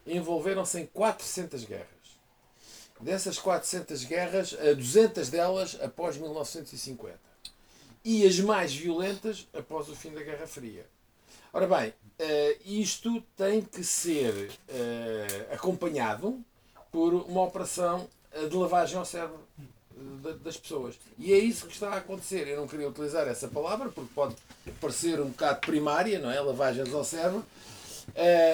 envolveram-se em 400 guerras. Dessas 400 guerras, 200 delas após 1950. E as mais violentas após o fim da Guerra Fria. Ora bem, uh, isto tem que ser acompanhado por uma operação de lavagem ao cérebro das pessoas. E é isso que está a acontecer. Eu não queria utilizar essa palavra porque pode parecer um bocado primária, não é? Lavagens ao cérebro.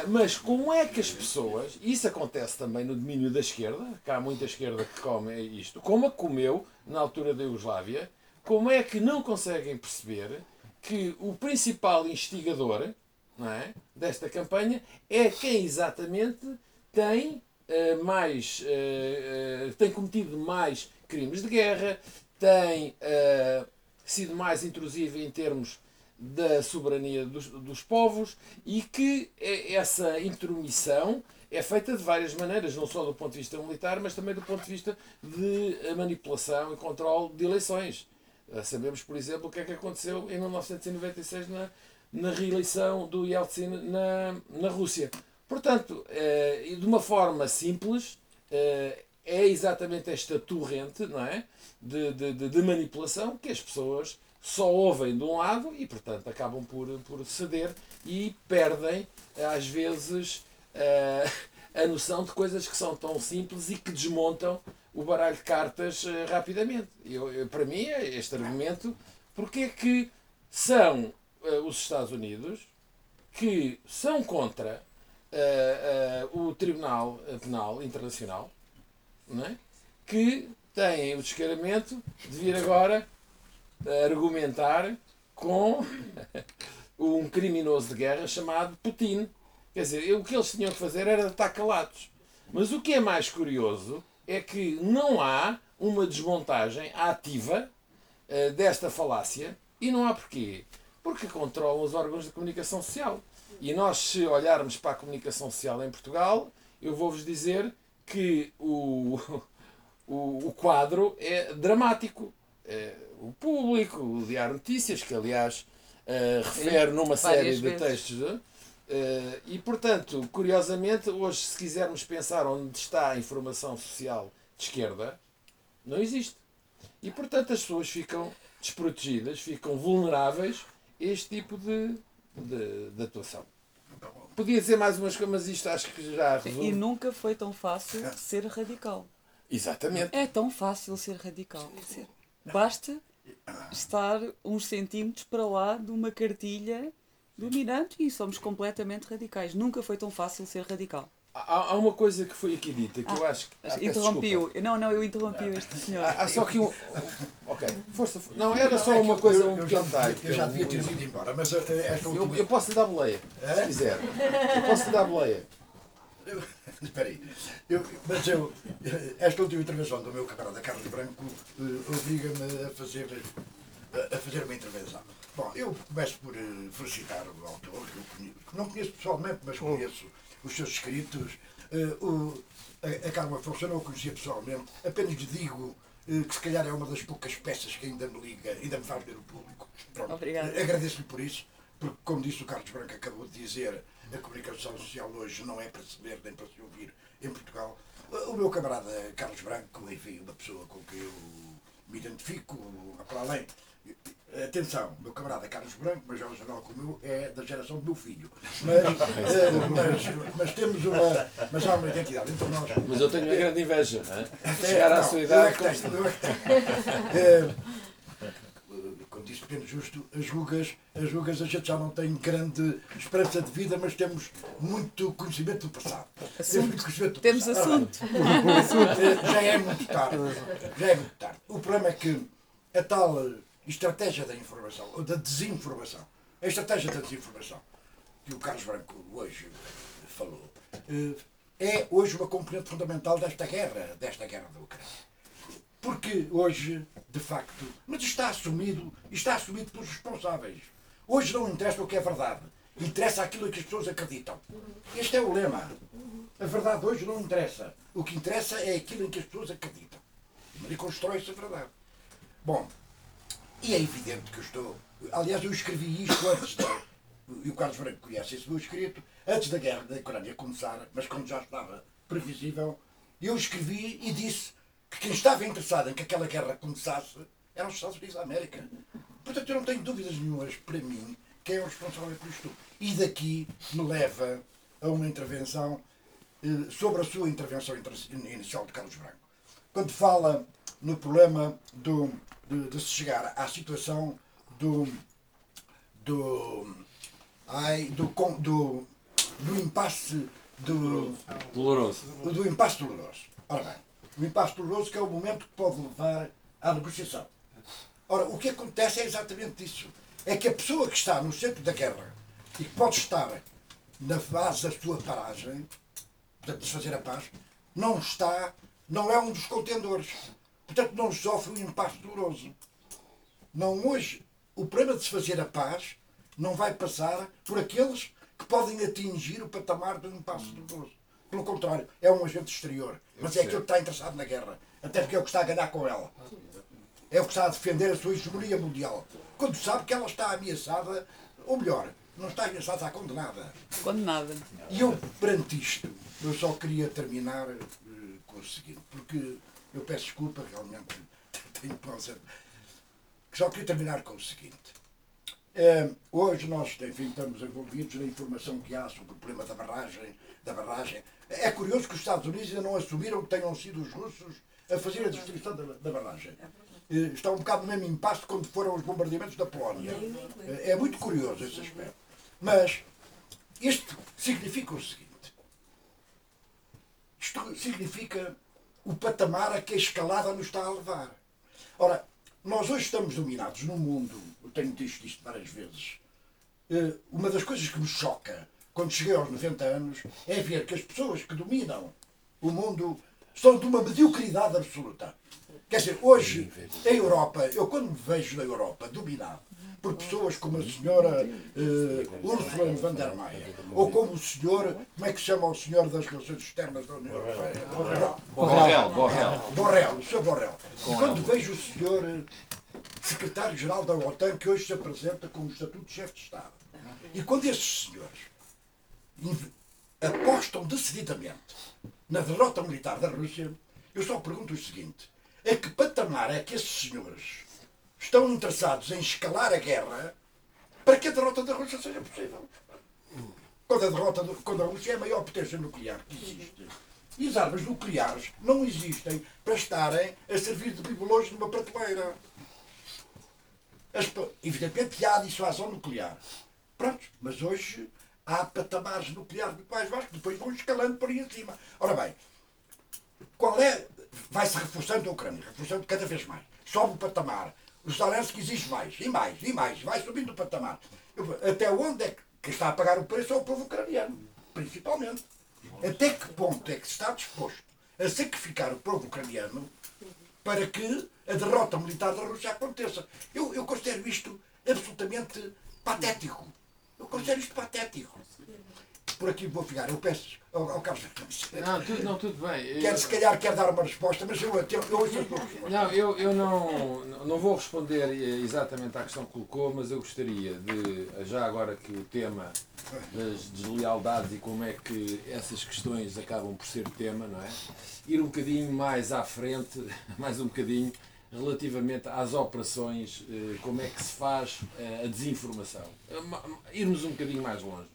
Mas como é que as pessoas, isso acontece também no domínio da esquerda, que há muita esquerda que come isto, como a comeu na altura da Iugoslávia, como é que não conseguem perceber que o principal instigador não é, desta campanha é quem exatamente tem uh, mais uh, tem cometido mais crimes de guerra, tem uh, sido mais intrusiva em termos da soberania dos, dos povos e que essa intromissão é feita de várias maneiras, não só do ponto de vista militar, mas também do ponto de vista de manipulação e controle de eleições. Uh, sabemos, por exemplo, o que é que aconteceu em 1996 na, na reeleição do Yeltsin na, na Rússia. Portanto, uh, de uma forma simples, uh, é exatamente esta torrente não é? de, de, de, manipulação que as pessoas só ouvem de um lado e, portanto, acabam por, por ceder e perdem, às vezes, uh, a noção de coisas que são tão simples e que desmontam o baralho de cartas uh, rapidamente. Eu, eu, para mim, é este argumento, porque é que são uh, os Estados Unidos que são contra o Tribunal Penal Internacional, é? que têm o descaramento de vir agora argumentar com um criminoso de guerra chamado Putin. Quer dizer, o que eles tinham que fazer era estar calados. Mas o que é mais curioso é que não há uma desmontagem ativa uh, desta falácia e não há porquê. Porque controlam os órgãos de comunicação social. E nós, se olharmos para a comunicação social em Portugal, eu vou-vos dizer que o, o, o quadro é dramático. É, o público, o Diário Notícias, que aliás uh, refere numa série de textos. Uh, e portanto, curiosamente, hoje, se quisermos pensar onde está a informação social de esquerda, não existe. E portanto, as pessoas ficam desprotegidas, ficam vulneráveis a este tipo de, de, de atuação. Podia dizer mais umas coisas, mas isto acho que já resolve. E nunca foi tão fácil ser radical. Exatamente. É tão fácil ser radical. Basta estar uns centímetros para lá de uma cartilha dominante e somos completamente radicais. Nunca foi tão fácil ser radical. Há, há uma coisa que foi aqui dita que ah, eu acho que. Ah, Interrompi-o. Não, não, eu interrompi este senhor. Há, há só que um. Ok, força. Não, era só uma coisa, um pequeno detalhe. Eu já devia ter ido embora, mas esta última... eu, eu posso lhe dar boleia, se quiser. Eu posso lhe dar boleia. Espera aí. Eu, mas eu, esta última intervenção do meu camarada Carlos Branco uh, obriga-me a fazer, a fazer uma intervenção. Bom, eu começo por uh, felicitar o autor, que eu conheço, não conheço pessoalmente, mas conheço os seus escritos. Uh, o, a, a Afonso eu não a conhecia pessoalmente, apenas lhe digo uh, que se calhar é uma das poucas peças que ainda me liga, ainda me faz ver o público. Pronto. Agradeço-lhe por isso, porque como disse o Carlos Branco acabou de dizer, a comunicação social hoje não é para se ler nem para se ouvir em Portugal. O meu camarada Carlos Branco, enfim, uma pessoa com quem eu me identifico, para além Atenção, meu camarada Carlos Branco, mas Jorge Jornal como eu, é da geração do meu filho. Mas, eh, mas, mas, temos uma. Mas há uma identidade entre nós. Mas eu tenho uma grande inveja, não é? Chegar à sua idade. Eu é que tenho, eu é que tenho. Quando disse pequeno justo, as rugas, as rugas a gente já não tem grande esperança de vida, mas temos muito conhecimento do passado. Assunto. Temos, temos assunto. já é muito tarde. Já é muito tarde. O problema é que a tal estratégia da informação, ou da desinformação. A estratégia da desinformação, que o Carlos Branco hoje falou, eh, é hoje uma componente fundamental desta guerra, desta guerra da Ucrânia. Porque hoje, de facto, mas está assumido, está assumido pelos responsáveis. Hoje não interessa o que é verdade, interessa aquilo que as pessoas acreditam. Este é o lema. A verdade hoje não interessa. O que interessa é aquilo em que as pessoas acreditam. E constrói-se a verdade. Bom, e é evidente que eu estou. Aliás, eu escrevi isto antes da. E o Carlos Branco conhece esse meu escrito, antes da guerra da Ucrânia começar, mas quando já estava previsível, eu escrevi e disse que quem estava interessado em que aquela guerra começasse eram os Estados Unidos da América. Portanto, eu não tenho dúvidas nenhumas, para mim, quem é o responsável por isto. E daqui me leva a uma intervenção eh, sobre a sua intervenção inicial de Carlos Branco. Quando fala no problema do de, de se chegar à situação do do ai, do, do, do impasse do, doloroso. do impasse doloroso. Ora bem, o impasse doloroso que é o momento que pode levar à negociação. Ora, o que acontece é exatamente isso. É que a pessoa que está no centro da guerra e que pode estar na fase da sua paragem, portanto, de fazer a paz, não está, não é um dos contendores. Portanto, não sofre um impasse doloroso. Não hoje, o problema de se fazer a paz não vai passar por aqueles que podem atingir o patamar do impasse doloroso. Pelo contrário, é um agente exterior. Mas é aquele que está interessado na guerra. Até porque é o que está a ganhar com ela. É o que está a defender a sua hegemonia mundial. Quando sabe que ela está ameaçada, ou melhor, não está ameaçada, está condenada. Condenada. E eu, perante isto, eu só queria terminar uh, com o seguinte, porque eu peço desculpa, realmente tenho pausa. Só queria terminar com o seguinte. É, hoje nós, enfim, estamos envolvidos na informação que há sobre o problema da barragem, da barragem. É curioso que os Estados Unidos ainda não assumiram que tenham sido os russos a fazer a destruição da, da barragem. É, está um bocado no mesmo impasse quando foram os bombardeamentos da Polónia. É, é muito curioso esse aspecto. Mas isto significa o seguinte. Isto significa o patamar a que a escalada nos está a levar. Ora, nós hoje estamos dominados no mundo, eu tenho dito isto várias vezes, eh, uma das coisas que me choca quando cheguei aos 90 anos é ver que as pessoas que dominam o mundo são de uma mediocridade absoluta. Quer dizer, hoje, a Europa, eu quando me vejo na Europa dominado, por pessoas como a senhora uh, Ursula von der Mayer, ou como o senhor, como é que se chama o senhor das relações externas da União Europeia? Borrell. Borrell. Borrell, o senhor Borrell. E quando vejo o senhor eh, secretário-geral da OTAN, que hoje se apresenta com o estatuto de chefe de Estado, e quando esses senhores apostam decididamente na derrota militar da Rússia, eu só pergunto o seguinte: a que patamar é que esses senhores estão interessados em escalar a guerra para que a derrota da Rússia seja possível? Quando a, derrota, quando a Rússia é a maior potência nuclear que existe. E as armas nucleares não existem para estarem a servir de bibelôs numa prateleira. As, evidentemente há dissuasão nuclear. Pronto, mas hoje há patamares nucleares muito mais baixos que depois vão escalando por aí em cima. Ora bem, qual é. Vai-se reforçando a Ucrânia, reforçando cada vez mais. Sobe o patamar. O Zelensky exige mais, e mais, e mais. Vai subindo o patamar. Até onde é que está a pagar o preço é o povo ucraniano, principalmente. Até que ponto é que se está disposto a sacrificar o povo ucraniano para que a derrota militar da Rússia aconteça? Eu, eu considero isto absolutamente patético. Eu considero isto patético. Por aqui vou ficar. Eu peço ao, ao Carlos Não, tudo, não, tudo bem. Quer, se calhar quer dar uma resposta, mas eu, eu, eu. Não, eu, eu não, não vou responder exatamente à questão que colocou, mas eu gostaria de, já agora que o tema das deslealdades e como é que essas questões acabam por ser tema, não é? Ir um bocadinho mais à frente, mais um bocadinho, relativamente às operações, eh, como é que se faz eh, a desinformação. Irmos um bocadinho mais longe,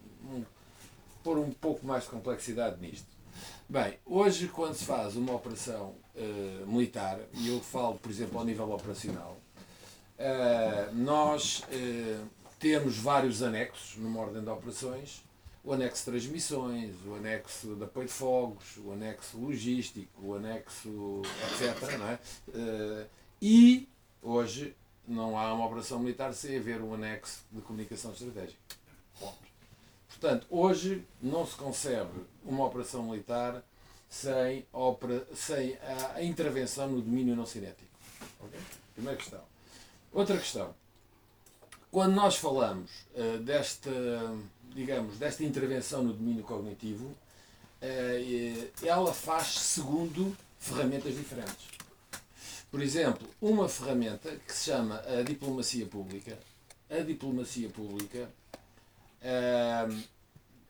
pôr um pouco mais de complexidade nisto. Bem, hoje quando se faz uma operação uh, militar, e eu falo, por exemplo, ao nível operacional, uh, nós uh, temos vários anexos numa ordem de operações, o anexo de transmissões, o anexo de apoio de fogos, o anexo logístico, o anexo etc. Não é? E hoje não há uma operação militar sem haver um anexo de comunicação estratégica. Ponto. Portanto, hoje não se concebe uma operação militar sem, opera, sem a, intervenção no domínio não cinético. Okay? Primeira questão. Outra questão. Quando nós falamos uh, desta, digamos, desta intervenção no domínio cognitivo, uh, ela faz segundo ferramentas diferentes. Por exemplo, uma ferramenta que se chama a diplomacia pública. A diplomacia pública uh,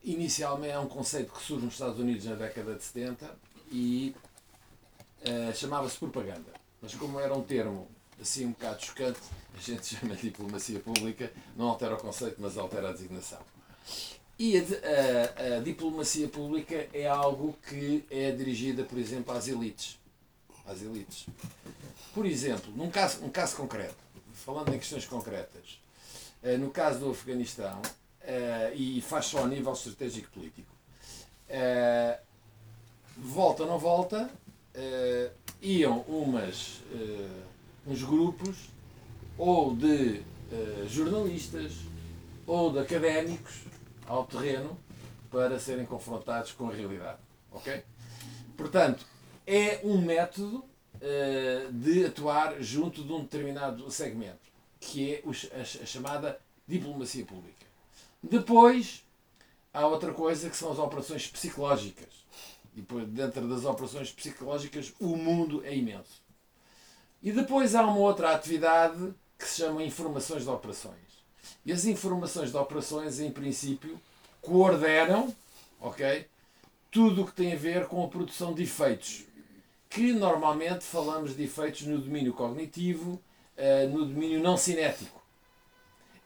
inicialmente é um conceito que surge nos Estados Unidos na década de 70 e uh, chamava-se propaganda. Mas como era um termo assim um bocado chocante, a gente chama de diplomacia pública, não altera o conceito, mas altera a designação. E a, a, a, diplomacia pública é algo que é dirigida, por exemplo, às elites. Às elites. Por exemplo, num caso, um caso concreto, falando em questões concretas, uh, no caso do Afeganistão, uh, e faz só a nível estratégico político, uh, volta ou não volta, iam umas, uns grupos ou de jornalistas ou de académicos ao terreno para serem confrontados com a realidade. Ok? Portanto, é um método uh, de atuar junto de um determinado segmento, que é a chamada diplomacia pública. Depois, há outra coisa que são as operações psicológicas. E dentro das operações psicológicas, o mundo é imenso. E depois há uma outra atividade que se chama informações de operações. E as informações de operações, em princípio, coordenam tudo o que tem a ver com a produção de efeitos. Que normalmente falamos de efeitos no domínio cognitivo, eh, no domínio não cinético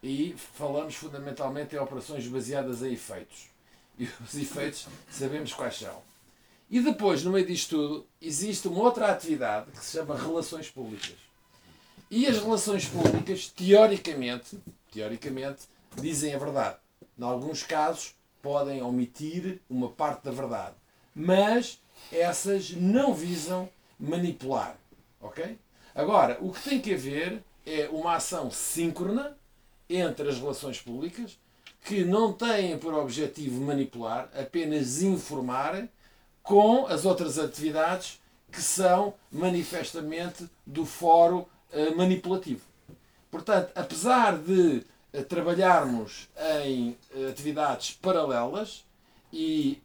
e falamos fundamentalmente em operações baseadas em efeitos. E os efeitos sabemos quais são. E depois, no meio disto tudo, existe uma outra atividade que se chama relações públicas. E as relações públicas, teoricamente, teoricamente, dizem a verdade. Em alguns casos, podem omitir uma parte da verdade. Mas essas não visam manipular. Ok? Agora, o que tem que haver é uma ação síncrona entre as relações públicas que não têm por objetivo manipular, apenas informar com as outras atividades que são manifestamente do fórum uh, manipulativo. Portanto, apesar de uh, trabalharmos em uh, atividades paralelas e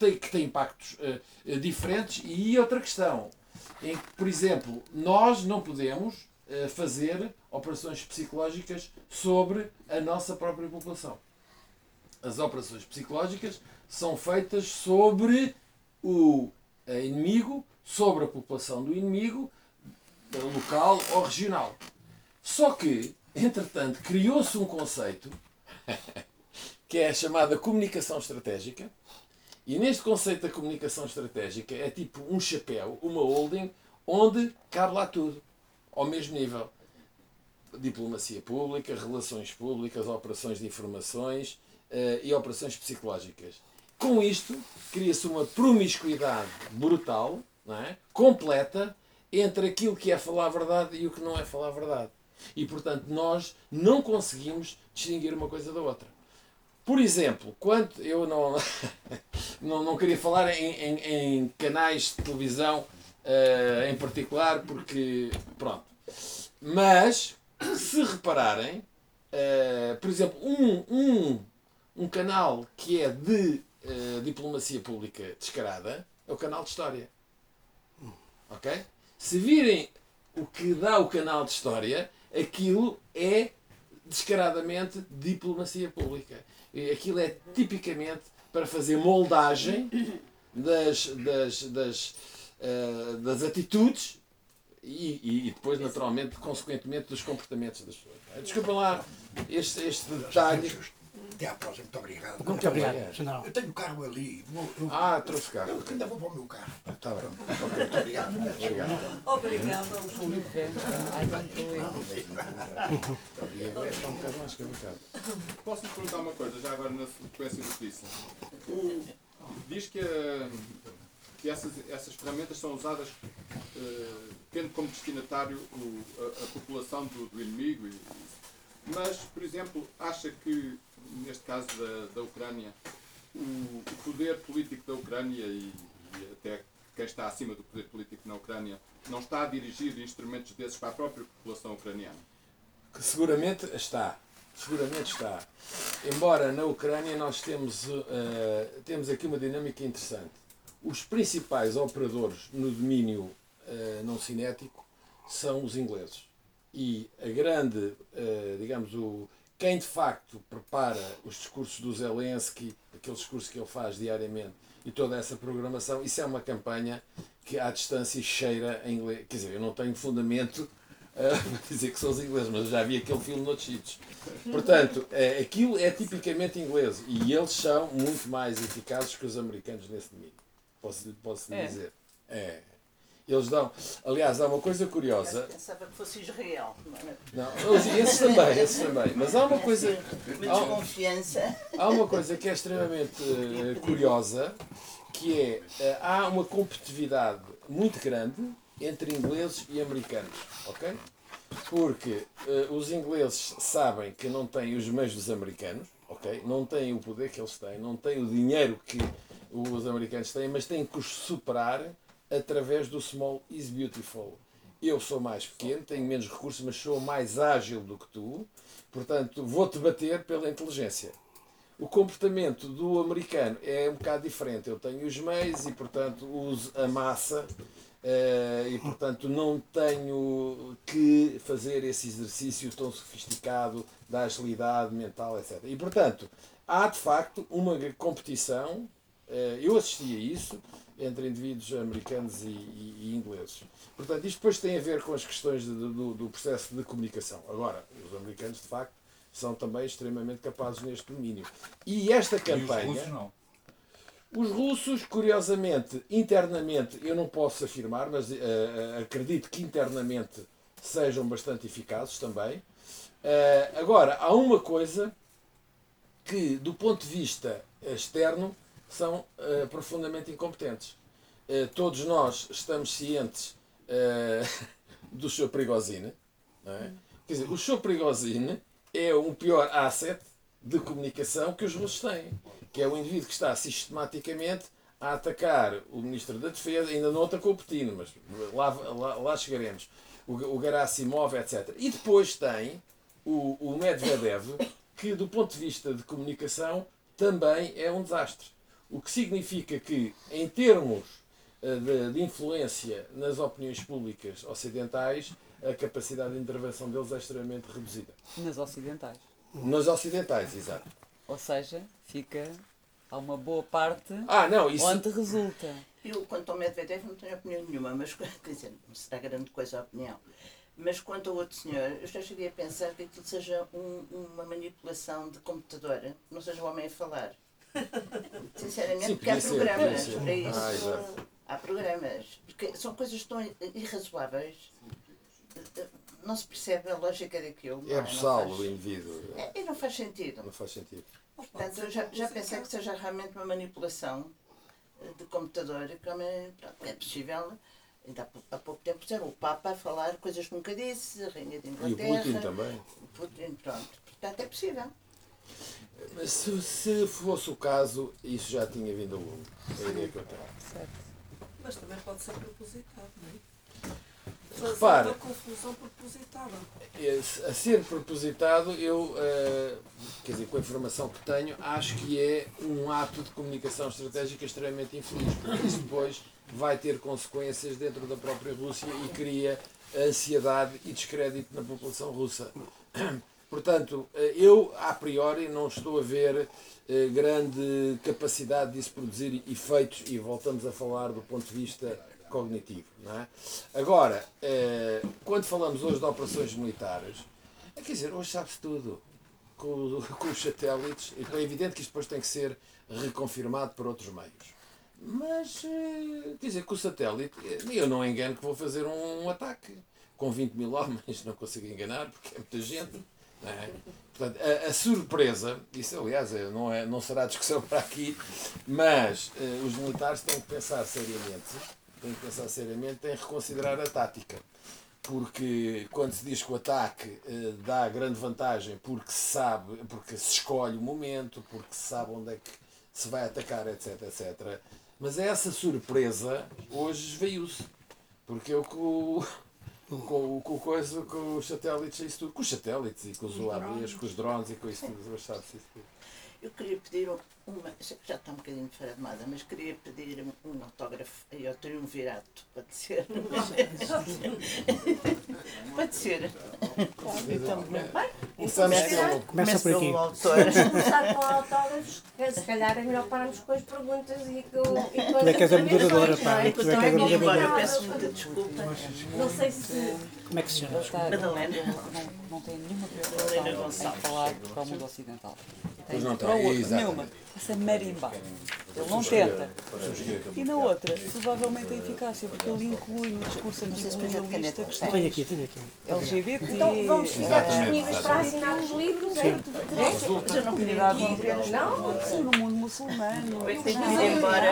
que têm impactos diferentes, e outra questão, em que, por exemplo, nós não podemos fazer operações psicológicas sobre a nossa própria população. As operações psicológicas são feitas sobre o inimigo, sobre a população do inimigo, local ou regional. Só que, entretanto, criou-se um conceito que é a chamada comunicação estratégica. E neste conceito da comunicação estratégica é tipo um chapéu, uma holding, onde cabe lá tudo, ao mesmo nível. Diplomacia pública, relações públicas, operações de informações uh, e operações psicológicas. Com isto, cria-se uma promiscuidade brutal, não é? completa, entre aquilo que é falar a verdade e o que não é falar a verdade. E, portanto, nós não conseguimos distinguir uma coisa da outra. Por exemplo, quando eu não, não, não queria falar em, em, em canais de televisão uh, em particular, porque, pronto. Mas, se repararem, uh, por exemplo, um, um, um canal que é de uh, diplomacia pública descarada é o canal de História. Ok? Se virem o que dá o canal de História, aquilo é descaradamente diplomacia pública. Aquilo é tipicamente para fazer moldagem das, das, das, uh, das atitudes e, e, depois, naturalmente, consequentemente, dos comportamentos das pessoas. Desculpa lá este, este detalhe. Até à próxima, muito obrigado. Muito obrigado, general. Eu tenho o carro ali. Vou, eu, ah, trouxe carro. Eu ainda vou para o meu carro. Está bem. Okay, muito obrigado. Obrigado. Obrigado. Posso lhe perguntar uma coisa, já agora na sequência do que disse? Diz que, uh, que essas, essas ferramentas são usadas uh, tendo como destinatário o, a, a, população do, do inimigo, e, mas, por exemplo, acha que neste caso da, da Ucrânia, o, o, poder político da Ucrânia e, e, até quem está acima do poder político na Ucrânia não está a dirigir instrumentos desses para a própria população ucraniana? Seguramente está. Seguramente está. Embora na Ucrânia nós temos, uh, temos aqui uma dinâmica interessante. Os principais operadores no domínio uh, não cinético são os ingleses. E a grande, uh, digamos, o, quem de facto prepara os discursos do Zelensky, aquele discurso que ele faz diariamente, e toda essa programação, isso é uma campanha que à distância cheira em inglês. Quer dizer, eu não tenho fundamento uh, para dizer que são os ingleses, mas já vi aquele filme noutros sítios. Portanto, é, aquilo é tipicamente inglês e eles são muito mais eficazes que os americanos nesse domínio. Posso, posso é. dizer. É. Eles dão. Aliás, há uma coisa curiosa. Eu pensava que fosse Israel. Não, esses também, esses também. Mas há uma coisa. Há, desconfiança. Há uma coisa que é extremamente uh, curiosa, que é uh, há uma competitividade muito grande entre ingleses e americanos, ok? Porque uh, os ingleses sabem que não têm os meios dos americanos, ok? Não têm o poder que eles têm, não têm o dinheiro que os americanos têm, mas têm que os superar através do Small is Beautiful. Eu sou mais pequeno, tenho menos recursos, mas sou mais ágil do que tu, portanto vou-te bater pela inteligência. O comportamento do americano é um bocado diferente. Eu tenho os meios e, portanto, uso a massa uh, e, portanto, não tenho que fazer esse exercício tão sofisticado da agilidade mental, etc. E, portanto, há de facto uma competição. Uh, eu assisti a isso entre indivíduos americanos e, e, e, ingleses. Portanto, isto depois tem a ver com as questões de, do, do, processo de comunicação. Agora, os americanos, de facto, são também extremamente capazes neste domínio. E esta campanha. E os russos não. Os russos, curiosamente, internamente, eu não posso afirmar, mas uh, acredito que internamente sejam bastante eficazes também. Uh, agora, há uma coisa que, do ponto de vista externo, são uh, profundamente incompetentes. Uh, todos nós estamos cientes uh, do show Prigozine. É? Quer dizer, o show Prigozine é um pior asset de comunicação que os russos têm, que é o indivíduo que está sistematicamente a atacar o Ministro da Defesa, ainda não atacou Putin, mas lá, lá, lá chegaremos. o, o Gerasimov, etc. E depois tem o, o Medvedev, que do ponto de vista de comunicação também é um desastre. O que significa que, em termos eh, de, de influência nas opiniões públicas ocidentais, a capacidade de intervenção deles é extremamente reduzida. Nas ocidentais. Nas ocidentais, exato. Ou seja, fica há uma boa parte Ah, não, isso. onde resulta. Eu, quanto ao Medvedev, não tenho opinião nenhuma, mas quer dizer, não será grande coisa a opinião. Mas quanto ao outro senhor, eu já cheguei a pensar que aquilo seja um- uma manipulação de computador, não seja o homem a falar. Sinceramente, Sim, porque há ser, programas ser. para isso. Ah, exato. há programas. Porque são coisas tão irrazoáveis. Não se percebe a lógica daquilo. É Não abusá-lo o indivíduo. É, e não faz sentido. Não faz sentido. Portanto, eu já, já pensei que seja realmente uma manipulação de computador, como é, pronto, é possível. Ainda há pou- há pouco tempo puseram o Papa a falar coisas que nunca disse, a Rainha de E o Inglaterra. Putin também. o Putin, pronto. Portanto, é possível. Mas se, se fosse o caso, isso já tinha vindo a lume. É a ideia que eu tenho. Mas também pode ser propositado, não é? Fazer Repara. uma confusão propositada. A ser propositado, eu, eh, quer dizer, com a informação que tenho, acho que é um ato de comunicação estratégica extremamente infeliz, porque isso depois vai ter consequências dentro da própria Rússia e cria ansiedade e descrédito na população russa. Portanto, eh, eu, a priori, não estou a ver eh, grande capacidade disso produzir efeitos, e voltamos a falar do ponto de vista cognitivo. Não é? Agora, eh, quando falamos hoje de operações militares, é, quer dizer, hoje sabe-se tudo. Com, com os satélites, então é evidente que isto depois tem que ser reconfirmado por outros meios. Mas, quer dizer, com o satélite, eu não engano que vou fazer um ataque com 20 mil homens, não consigo enganar, porque é muita gente. É? Portanto, a, a surpresa, isso aliás é- não, é, não será discussão para aqui, mas eh, os militares têm que pensar seriamente, têm que pensar seriamente, que reconsiderar a tática. Porque quando se diz que o ataque eh, dá grande vantagem porque se sabe, porque se escolhe o momento, porque se sabe onde é que se vai atacar, etc, etc. Mas essa surpresa hoje veio-se. Porque eu com, o- com, o- com, o coisa, com os satélites, isso tudo, com os satélites e com os UAVs, com os drones e com isso tudo. Eu queria pedir uma. Já está um bocadinho moda, mas queria pedir um, autógrafo aí ao Triunvirato. Pode ser? Pode ser. Então, bem, Começamos pelo. Começa por aqui. pelo autor. começar com autógrafos, se calhar é melhor pararmos com as perguntas e com, Tu é que és a moderadora, pá. é? Tu é Então, que és a moderadora. peço muita desculpa. Não sei se. Como é que se chama? Madalena. Não, não tem nenhuma preocupação em falar para o mundo ocidental. Pois não tem, exatamente. Essa marimba. Ele não tenta. E na outra, provavelmente a eficácia, porque ele inclui no discurso anticolonialista questões Tenho aqui, tenho aqui. LGBT, Então vamos ficar disponíveis para assinar os livros, é? Mas eu não queria comunidade. Não? Sim, no mundo muçulmano. Tenho que ir embora.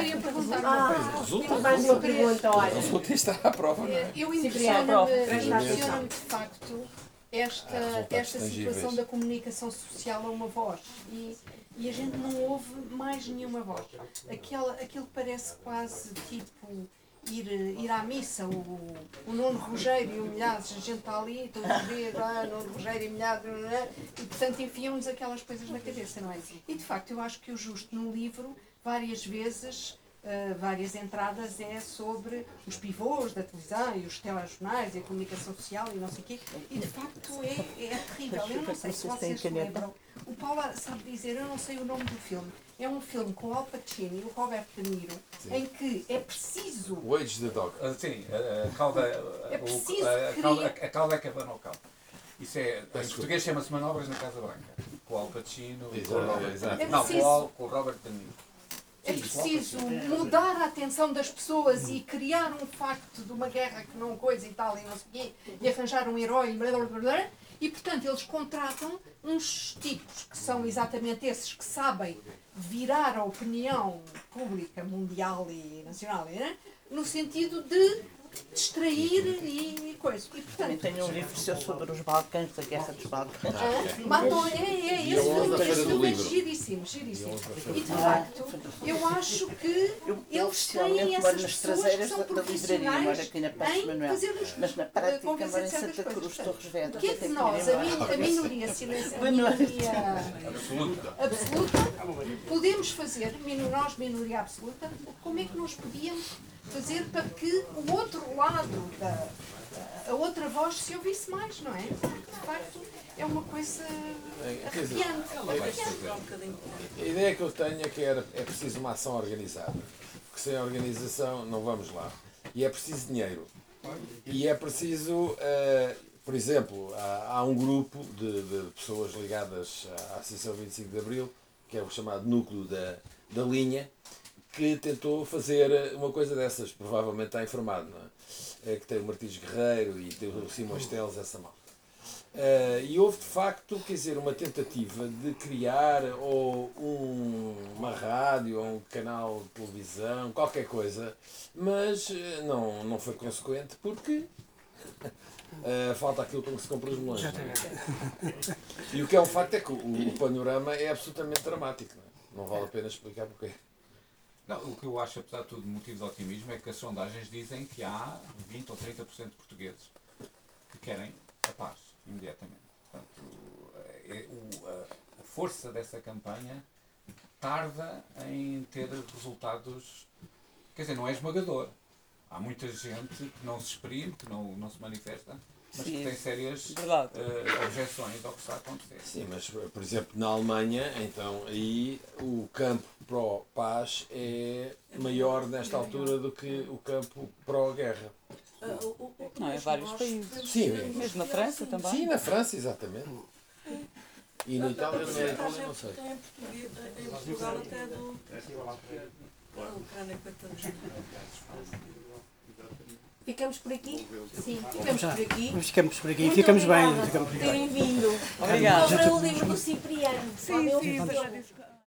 Ah, mais uma pergunta, olha. Resulta está à prova, não é? Eu Cipriano. impressiona-me impressiona de facto esta, resultados esta tangíveis. situação da comunicação social a uma voz e, e a gente não ouve mais nenhuma voz. Aquela, aquilo parece quase tipo ir, ir à missa, o, o Nuno Rogério e o Milhares, a gente está ali todos os dias, ah, Nuno Rogério e Milhares, e portanto enfiam-nos aquelas coisas na cabeça, não é? E de facto eu acho que o Justo no livro, várias vezes, Uh, várias entradas é sobre os pivôs da televisão e os telejornais e a comunicação social e não sei o quê. E de facto é, é terrível. Eu não sei se vocês se lembram. O Paulo sabe dizer, eu não sei o nome do filme. É um filme com Al Pacino e o Robert De Niro, em que é preciso. Wage the Dog. Ah, Sim, a- a cauda, É o- preciso a, a criar- cauda, a cauda é cabana ao cabo. Isso é, em português chama-se Manobras na Casa Branca. Com o Al Pacino e com o Exato, Robert, exato. É não, com preciso- o, Al- com o Robert De Niro. É preciso mudar a atenção das pessoas e criar um facto de uma guerra que não coisa e tal e não sei o quê, e arranjar um herói, blá, blá, blá, blá. e portanto eles contratam uns tipos que são exatamente esses que sabem virar a opinião pública mundial e nacional, né? no sentido de distrair e coisa. E Também portanto, tenho um livro seu sobre os Balcãs, da Guerra dos Balcãs. Ah, Matam, é, é, E esse filme, esse do filme é Livro. giríssimo, giríssimo. E de facto, eu acho que eles têm essas pessoas que são profissionais aqui na Passos em Mas na prática convencer moro em Santa. Cruz, Torres Vedras. Que é de nós, a, min- embora. a minoria silenciosa, a minoria Absoluta. podemos fazer, nós, minoria absoluta, como é que nós podíamos fazer para que o outro lado, da, a outra voz se ouvisse mais, não é? Porque, de facto, é uma coisa dizer, arrepiante. A ideia que eu tenho é que era, é preciso uma ação organizada. Porque sem organização não vamos lá. E é preciso dinheiro. E é preciso, eh, por exemplo, há, há um grupo de, de pessoas ligadas à Associação 25 de Abril, que é o chamado núcleo da, da linha, que tentou fazer uma coisa dessas. Provavelmente está informado, não é? É que tem o Martins Guerreiro e tem o Simões Teles, essa malta. Eh, e houve de facto, quer dizer, uma tentativa de criar ou um- uma rádio ou um canal de televisão, qualquer coisa, mas eh, não, não foi consequente porque eh, falta aquilo com que se compra os melões. é? E o que é um facto é que o, o panorama é absolutamente dramático. Não, é? Não vale a pena explicar porquê. Não, o que eu acho, apesar de tudo, motivo de otimismo é que as sondagens dizem que há 20 ou 30% de portugueses que querem a paz, imediatamente. Portanto, é, o- a, a força dessa campanha tarda em ter resultados. Quer dizer, não é esmagador. Há muita gente que não se exprime, que não, não se manifesta, mas que Sim. tem sérias eh, objeções ao que está a acontecer. Sim, mas por exemplo, na Alemanha, então aí o campo pró-paz é maior nesta altura do que o campo pró-guerra. Não, é vários países. Sim, Mesmo na França também. Sim, na França, exatamente. E na Itália, na Itália não sei. em em Portugal até do. A Ucrânia, coitadinha. Ficamos por aqui? Sim, ficamos por aqui. Ficamos por aqui, Muito ficamos bem. obrigada Ficamos por bem. terem vindo. Obrigada. Sobre o livro do Cipriano. Sim, sim, já disse.